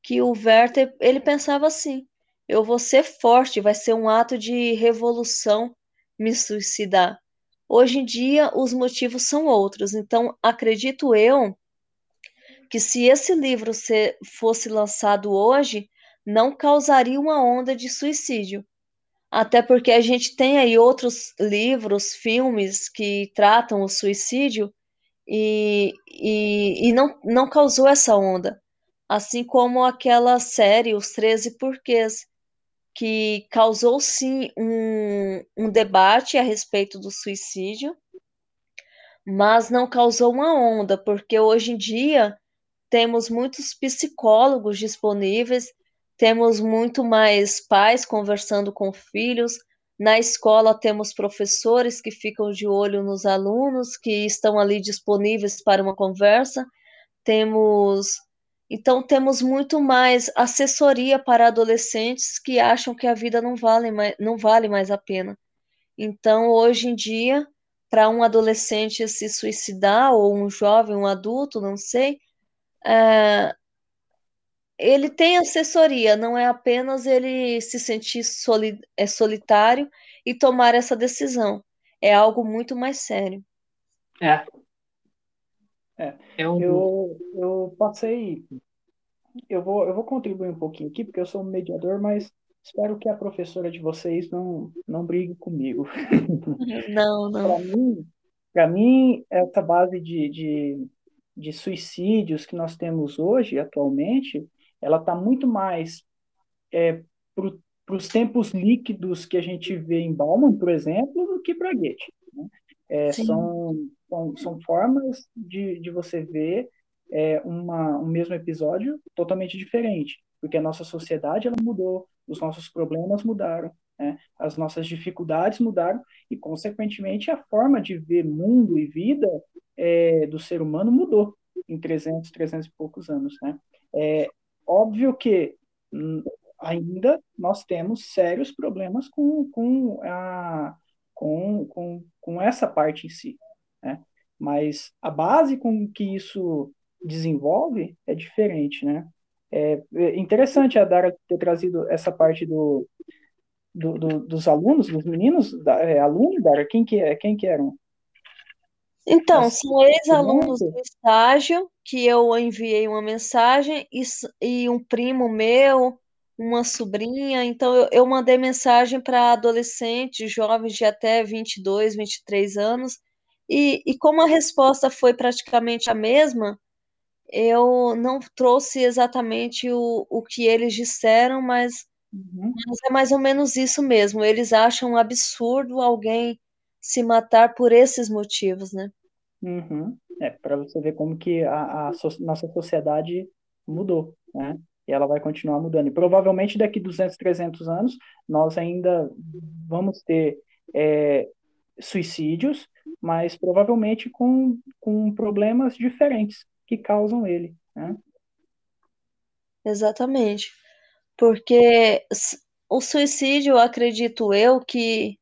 Speaker 3: Que o Werther, ele pensava assim: eu vou ser forte, vai ser um ato de revolução me suicidar. Hoje em dia, os motivos são outros. Então, acredito eu que se esse livro fosse lançado hoje, não causaria uma onda de suicídio. Até porque a gente tem aí outros livros, filmes que tratam o suicídio e, e, e não, não causou essa onda. Assim como aquela série, Os 13 Porquês, que causou sim um, um debate a respeito do suicídio, mas não causou uma onda, porque hoje em dia temos muitos psicólogos disponíveis temos muito mais pais conversando com filhos. Na escola temos professores que ficam de olho nos alunos, que estão ali disponíveis para uma conversa. Temos então temos muito mais assessoria para adolescentes que acham que a vida não vale mais, não vale mais a pena. Então, hoje em dia, para um adolescente se suicidar, ou um jovem, um adulto, não sei, é, ele tem assessoria, não é apenas ele se sentir soli é, solitário e tomar essa decisão. É algo muito mais sério.
Speaker 2: É.
Speaker 1: é. Eu, eu, eu passei. Eu vou, eu vou contribuir um pouquinho aqui, porque eu sou um mediador, mas espero que a professora de vocês não, não brigue comigo.
Speaker 3: Não, não.
Speaker 1: Para mim, para mim, essa base de, de, de suicídios que nós temos hoje, atualmente, ela está muito mais é, para os tempos líquidos que a gente vê em Bauman, por exemplo, do que para Goethe. Né? É, são, são, são, formas de, de você ver é, uma, um mesmo episódio totalmente diferente, porque a nossa sociedade ela mudou, os nossos problemas mudaram, né? as nossas dificuldades mudaram e, consequentemente, a forma de ver mundo e vida é, do ser humano mudou em 300, 300 e poucos anos. Né? É, Óbvio que hum, ainda nós temos sérios problemas com, com, a, com, com, com essa parte em si, né? Mas a base com que isso desenvolve é diferente, né? É, é interessante a Dara ter trazido essa parte do, do, do dos alunos, dos meninos, da, é, alunos, Dara, quem que é, quem que eram?
Speaker 3: Então, são ex-alunos do estágio que eu enviei uma mensagem e, e um primo meu, uma sobrinha. Então, eu, eu mandei mensagem para adolescentes, jovens de até 22, 23 anos. E, e como a resposta foi praticamente a mesma, eu não trouxe exatamente o, o que eles disseram, mas, uhum. mas é mais ou menos isso mesmo. Eles acham um absurdo alguém se matar por esses motivos, né?
Speaker 1: Uhum. É, para você ver como que a, a so nossa sociedade mudou, né? E ela vai continuar mudando. E provavelmente daqui 200, 300 anos, nós ainda vamos ter é, suicídios, mas provavelmente com, com problemas diferentes que causam ele, né?
Speaker 3: Exatamente. Porque o suicídio, acredito eu, que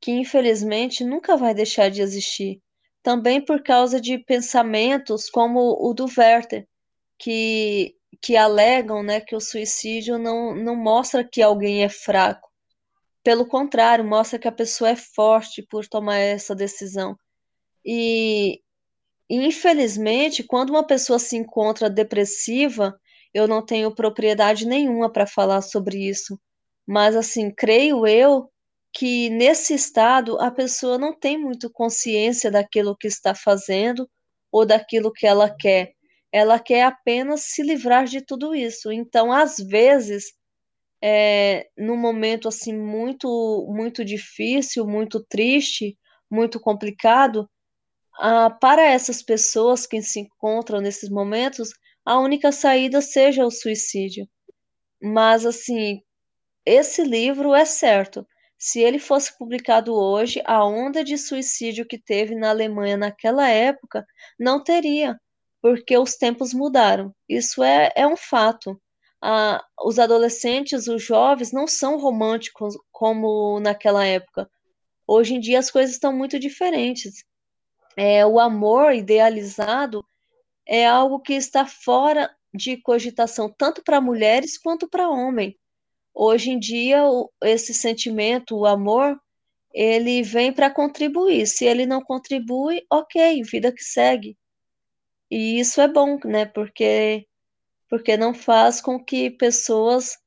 Speaker 3: que infelizmente nunca vai deixar de existir. Também por causa de pensamentos como o do Werther, que, que alegam né, que o suicídio não, não mostra que alguém é fraco. Pelo contrário, mostra que a pessoa é forte por tomar essa decisão. E, infelizmente, quando uma pessoa se encontra depressiva, eu não tenho propriedade nenhuma para falar sobre isso. Mas, assim, creio eu que nesse estado a pessoa não tem muito consciência daquilo que está fazendo ou daquilo que ela quer. Ela quer apenas se livrar de tudo isso. Então, às vezes, é, num momento assim muito muito difícil, muito triste, muito complicado, ah, para essas pessoas que se encontram nesses momentos, a única saída seja o suicídio. Mas assim, esse livro é certo. Se ele fosse publicado hoje, a onda de suicídio que teve na Alemanha naquela época não teria, porque os tempos mudaram. Isso é, é um fato. Ah, os adolescentes, os jovens, não são românticos como naquela época. Hoje em dia as coisas estão muito diferentes. É, o amor idealizado é algo que está fora de cogitação, tanto para mulheres quanto para homens. Hoje em dia, esse sentimento, o amor, ele vem para contribuir. Se ele não contribui, ok, vida que segue. E isso é bom, né? Porque porque não faz com que pessoas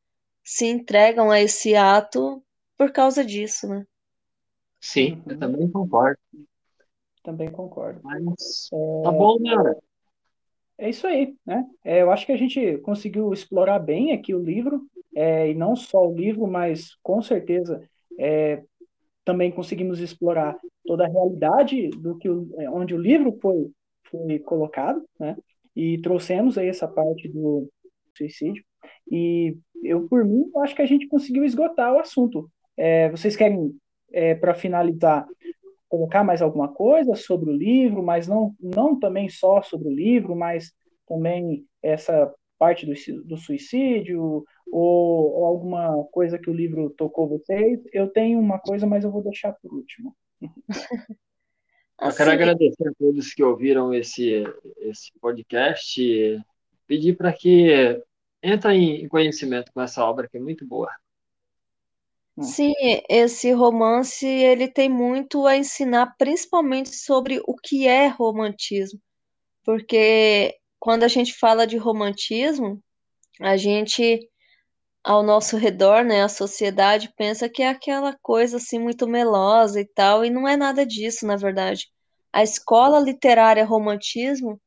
Speaker 3: se entregam a esse ato por causa disso, né?
Speaker 2: Sim, eu também concordo.
Speaker 1: Também concordo.
Speaker 2: Mas é... tá bom, né?
Speaker 1: É isso aí, né? É, eu acho que a gente conseguiu explorar bem aqui o livro, é, e não só o livro, mas com certeza é, também conseguimos explorar toda a realidade do que o, é, onde o livro foi, foi colocado, né? E trouxemos aí essa parte do suicídio. E eu, por mim, acho que a gente conseguiu esgotar o assunto. É, vocês querem, é, para finalizar, colocar mais alguma coisa sobre o livro, mas não, não também só sobre o livro, mas também essa parte do, do suicídio ou, ou, alguma coisa que o livro tocou vocês. Eu tenho uma coisa, mas eu vou deixar por último.
Speaker 2: Eu quero agradecer a todos que ouviram esse, esse podcast pedir para que entrem em conhecimento com essa obra que é muito boa.
Speaker 3: Hum. Sim, esse romance ele tem muito a ensinar, principalmente sobre o que é romantismo, porque quando a gente fala de romantismo, a gente ao nosso redor, né, a sociedade pensa que é aquela coisa assim muito melosa e tal, e não é nada disso, na verdade. A escola literária romantismo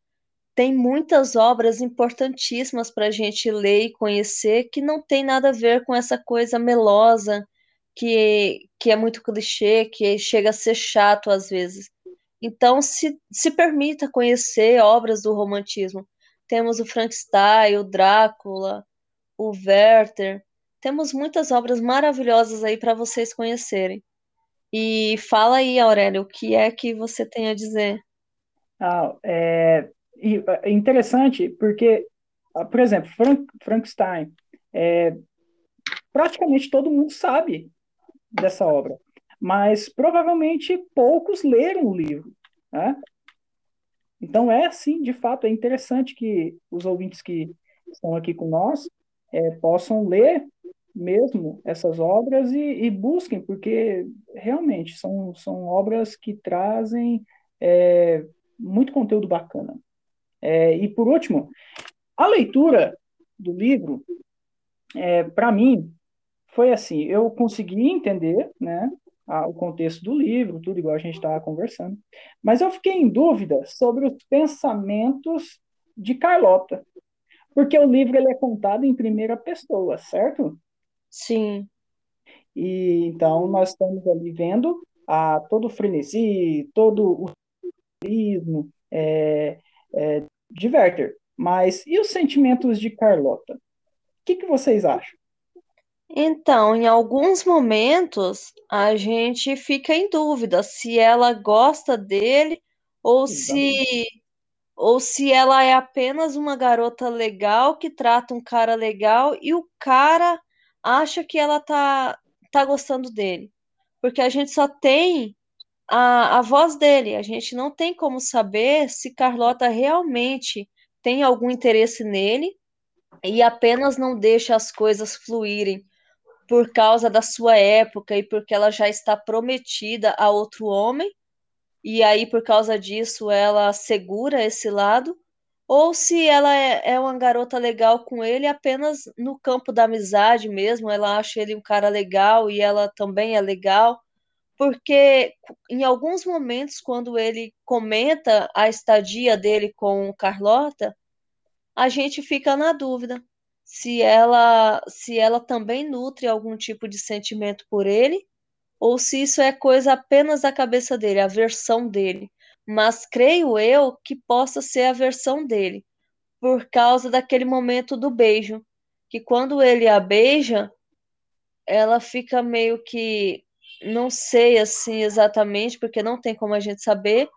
Speaker 3: tem muitas obras importantíssimas para a gente ler e conhecer que não tem nada a ver com essa coisa melosa, que, que é muito clichê, que chega a ser chato às vezes. Então, se, se permita conhecer obras do romantismo. Temos o Frankenstein, o Drácula, o Werther. Temos muitas obras maravilhosas aí para vocês conhecerem. E fala aí, Aurélio, o que é que você tem a dizer?
Speaker 1: Ah, é, é interessante porque, ah, por exemplo, Frank, Frankenstein, é, praticamente todo mundo sabe dessa obra, mas provavelmente poucos leram o livro. Né? Então é assim, de fato, é interessante que os ouvintes que estão aqui com nós é, possam ler mesmo essas obras e, e, busquem, porque realmente são, são obras que trazem é, muito conteúdo bacana. É, e por último, a leitura do livro, é, para mim, foi assim: eu consegui entender né, a, o contexto do livro, tudo igual a gente estava conversando, mas eu fiquei em dúvida sobre os pensamentos de Carlota, porque o livro ele é contado em primeira pessoa, certo?
Speaker 3: Sim.
Speaker 1: E então nós estamos ali vendo a, todo o frenesi, todo o turismo é, é, de Werther. Mas e os sentimentos de Carlota? O que, que vocês acham?
Speaker 3: Então, em alguns momentos, a gente fica em dúvida se ela gosta dele ou se ou se ela é apenas uma garota legal que trata um cara legal e o cara acha que ela tá, tá gostando dele. Porque a gente só tem a, a voz dele, a gente não tem como saber se Carlota realmente tem algum interesse nele e apenas não deixa as coisas fluírem por causa da sua época e porque ela já está prometida a outro homem, e aí por causa disso ela segura esse lado, ou se ela é, é uma garota legal com ele apenas no campo da amizade mesmo, ela acha ele um cara legal e ela também é legal, porque em alguns momentos, quando ele comenta a estadia dele com Carlota, a gente fica na dúvida se ela se ela também nutre algum tipo de sentimento por ele ou se isso é coisa apenas da cabeça dele, a versão dele. Mas creio eu que possa ser a versão dele, por causa daquele momento do beijo, que quando ele a beija, ela fica meio que não sei assim exatamente, porque não tem como a gente saber,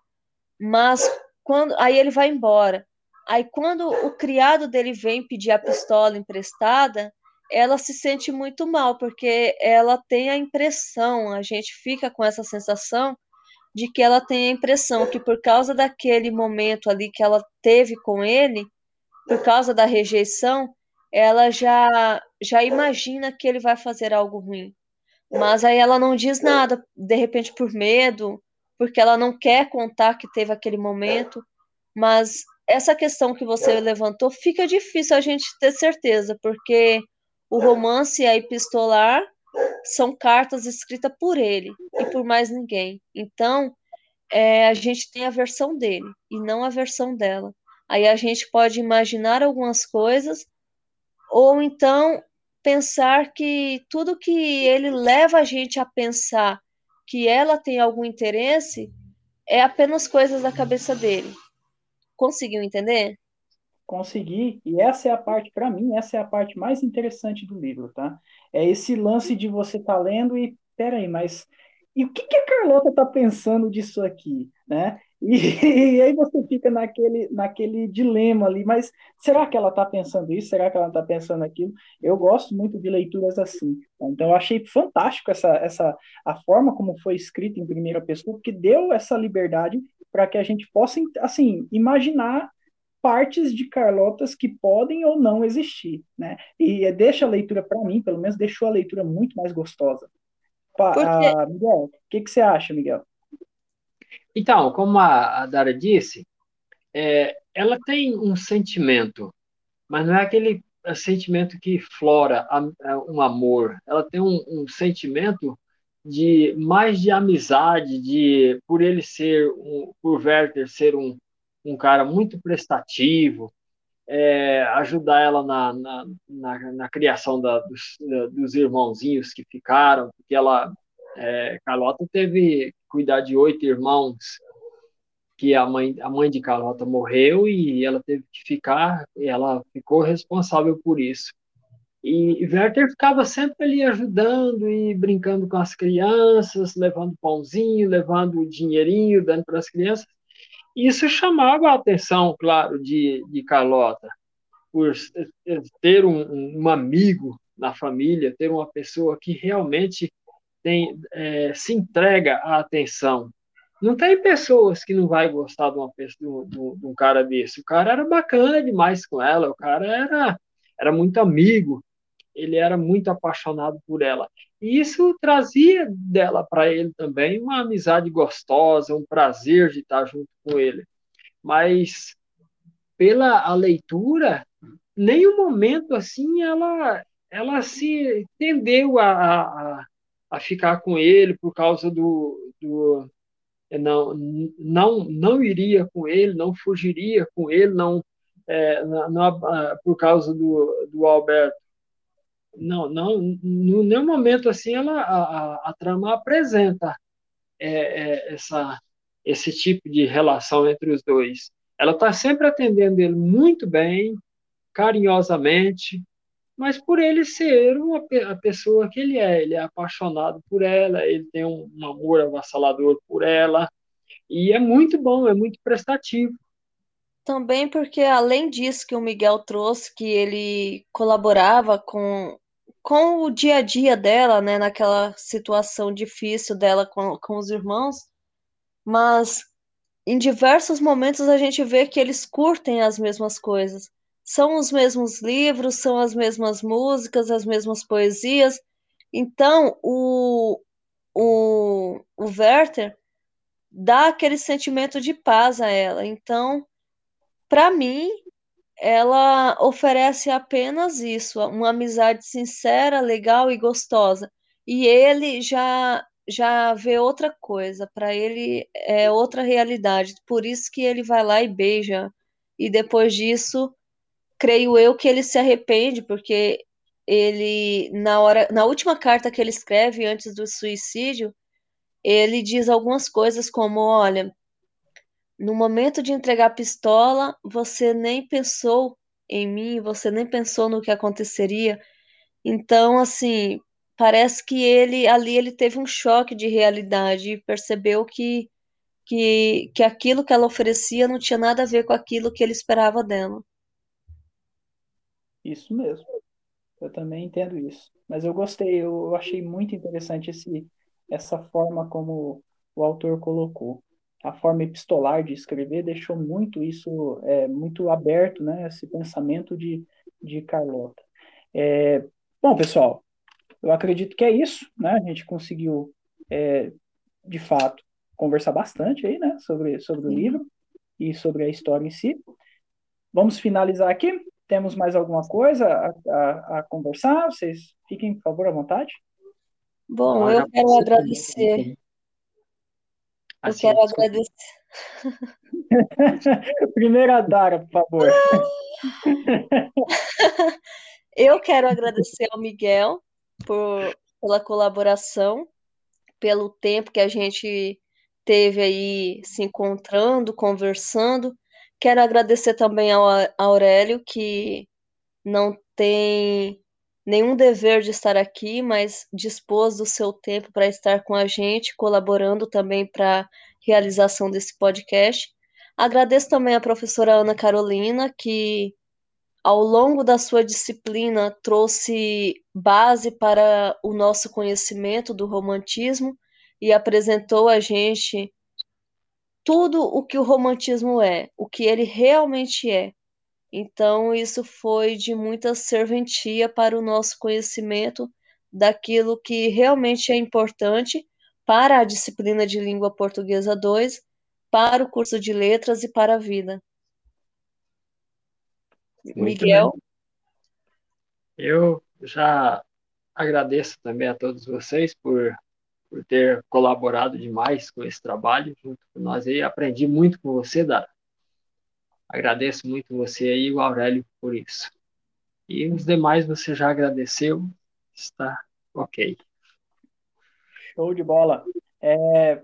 Speaker 3: mas quando aí ele vai embora. Aí quando o criado dele vem pedir a pistola emprestada, ela se sente muito mal, porque ela tem a impressão, a gente fica com essa sensação de que ela tem a impressão que por causa daquele momento ali que ela teve com ele, por causa da rejeição, ela já já imagina que ele vai fazer algo ruim. Mas aí ela não diz nada, de repente por medo, porque ela não quer contar que teve aquele momento. Mas essa questão que você levantou fica difícil a gente ter certeza, porque o romance e a epistolar são cartas escritas por ele e por mais ninguém. Então, é, a gente tem a versão dele e não a versão dela. Aí a gente pode imaginar algumas coisas, ou então pensar que tudo que ele leva a gente a pensar que ela tem algum interesse é apenas coisas da cabeça dele. Conseguiu entender?
Speaker 1: Consegui, e essa é a parte, para mim, essa é a parte mais interessante do livro, tá? É esse lance de você tá lendo e, peraí, mas e o que, que a Carlota tá pensando disso aqui, né? E, e, aí você fica naquele, naquele dilema ali, mas será que ela está pensando isso? Será que ela está pensando aquilo? Eu gosto muito de leituras assim. Então eu achei fantástico essa, essa a forma como foi escrito em primeira pessoa, porque deu essa liberdade para que a gente possa assim imaginar partes de Carlotas que podem ou não existir, né? E deixa a leitura para mim, pelo menos deixou a leitura muito mais gostosa. Pa, Porque... ah, Miguel, o que, que você acha, Miguel?
Speaker 2: Então, como a, a Dara disse, é, ela tem um sentimento, mas não é aquele é, sentimento que flora é, um amor. Ela tem um, um sentimento de mais de amizade, de por ele ser um, por Werther ser um, um cara muito prestativo, é, ajudar ela na, na, na, na criação da, dos, dos, irmãozinhos que ficaram, porque ela, é, Carlota teve cuidar de oito irmãos, que a mãe, a mãe de Carlota morreu e ela teve que ficar, ela ficou responsável por isso. E Werther ficava sempre ali ajudando e brincando com as crianças, levando pãozinho, levando dinheirinho, dando para as crianças. Isso chamava a atenção, claro, de, de Carlota, por ter um, um amigo na família, ter uma pessoa que realmente tem, é, se entrega à atenção. Não tem pessoas que não vai gostar de, uma pessoa, de, um, de um cara desse. O cara era bacana demais com ela, o cara era, era muito amigo, ele era muito apaixonado por ela. E isso trazia dela para ele também uma amizade gostosa, um prazer de estar junto com ele. Mas pela a leitura, nenhum momento assim ela ela se tendeu a, a, a ficar com ele por causa do, do não, não, não iria com ele, não fugiria com ele, não, é, não, não por causa do, do Alberto não, não, no nenhum momento assim ela a, a, a trama apresenta é, é, essa esse tipo de relação entre os dois. Ela está sempre atendendo ele muito bem, carinhosamente, mas por ele ser uma, a pessoa que ele é, ele é apaixonado por ela, ele tem um, um amor avassalador por ela, e é muito bom, é muito prestativo.
Speaker 3: Também porque, além disso que o Miguel trouxe, que ele colaborava com com o dia a dia dela, né, naquela situação difícil dela com, com os irmãos, mas em diversos momentos a gente vê que eles curtem as mesmas coisas. São os mesmos livros, são as mesmas músicas, as mesmas poesias. Então, o, o, o Werther dá aquele sentimento de paz a ela. Então, para mim, ela oferece apenas isso, uma amizade sincera, legal e gostosa. E ele já já vê outra coisa, para ele é outra realidade. Por isso que ele vai lá e beija. E depois disso, creio eu que ele se arrepende, porque ele, na hora, na última carta que ele escreve antes do suicídio, ele diz algumas coisas como, olha, no momento de entregar a pistola, você nem pensou em mim, você nem pensou no que aconteceria. Então, assim, parece que ele ali ele teve um choque de realidade e percebeu que, que, que aquilo que ela oferecia não tinha nada a ver com aquilo que ele esperava dela.
Speaker 1: Isso mesmo. Eu também entendo isso. Mas eu gostei, eu achei muito interessante esse, essa forma como o autor colocou. A forma epistolar de escrever deixou muito isso é, muito aberto, né? Esse pensamento de, de Carlota. É, bom, pessoal, eu acredito que é isso, né? A gente conseguiu, é, de fato, conversar bastante aí, né? Sobre, sobre o livro e sobre a história em si. Vamos finalizar aqui. Temos mais alguma coisa a, a, a conversar? Vocês fiquem, por favor, à vontade.
Speaker 3: Bom, eu quero agradecer. Eu assim, quero agradecer.
Speaker 1: Primeira Dara, por favor.
Speaker 3: eu quero agradecer ao Miguel por, pela colaboração, pelo tempo que a gente teve aí se encontrando, conversando. Quero agradecer também ao Aurélio, que não tem nenhum dever de estar aqui, mas dispôs do seu tempo para estar com a gente, colaborando também para a realização desse podcast. Agradeço também à professora Ana Carolina, que ao longo da sua disciplina trouxe base para o nosso conhecimento do romantismo e apresentou a gente tudo o que o romantismo é, o que ele realmente é. Então, isso foi de muita serventia para o nosso conhecimento daquilo que realmente é importante para a disciplina de língua portuguesa 2, para o curso de letras e para a vida. Muito Miguel? Bem.
Speaker 2: Eu já agradeço também a todos vocês por por ter colaborado demais com esse trabalho junto com nós aí. Aprendi muito com você, Dara. Agradeço muito você e o Aurélio por isso. E os demais você já agradeceu, está ok.
Speaker 1: Show de bola. É,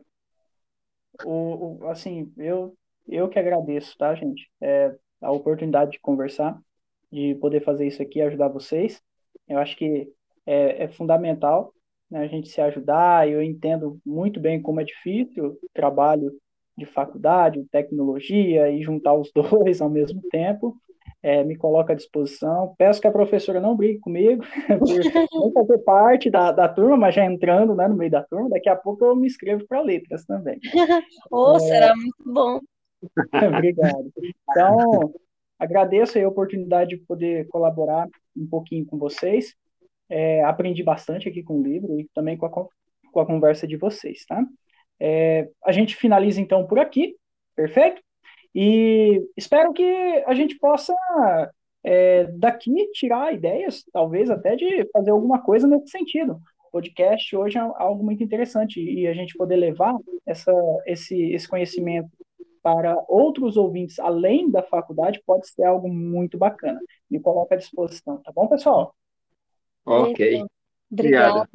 Speaker 1: o, o, assim, eu, eu que agradeço, tá, gente? É, a oportunidade de conversar, de poder fazer isso aqui, ajudar vocês. Eu acho que é, é fundamental né, a gente se ajudar. Eu entendo muito bem como é difícil o trabalho de faculdade, tecnologia e juntar os dois ao mesmo tempo. É, me coloco à disposição. Peço que a professora não brigue comigo por não fazer parte da, da turma, mas já entrando né, no meio da turma, daqui a pouco eu me inscrevo para letras também.
Speaker 3: oh, é... será muito bom.
Speaker 1: Obrigado. Então, agradeço a oportunidade de poder colaborar um pouquinho com vocês. É, aprendi bastante aqui com o livro e também com a, com a conversa de vocês, tá? É, a gente finaliza então por aqui, perfeito? E espero que a gente possa é, daqui tirar ideias, talvez até de fazer alguma coisa nesse sentido. O podcast hoje é algo muito interessante e a gente poder levar essa, esse, esse conhecimento para outros ouvintes além da faculdade pode ser algo muito bacana. Me coloca à disposição, tá bom, pessoal?
Speaker 2: Ok.
Speaker 3: Obrigada.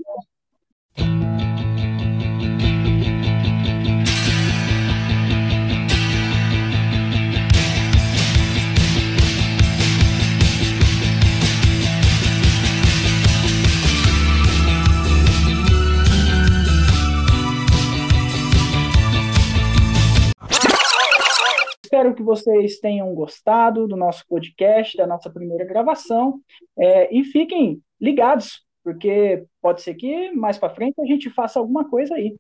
Speaker 1: Espero que vocês tenham gostado do nosso podcast, da nossa primeira gravação. É, e fiquem ligados, porque pode ser que mais para frente a gente faça alguma coisa aí.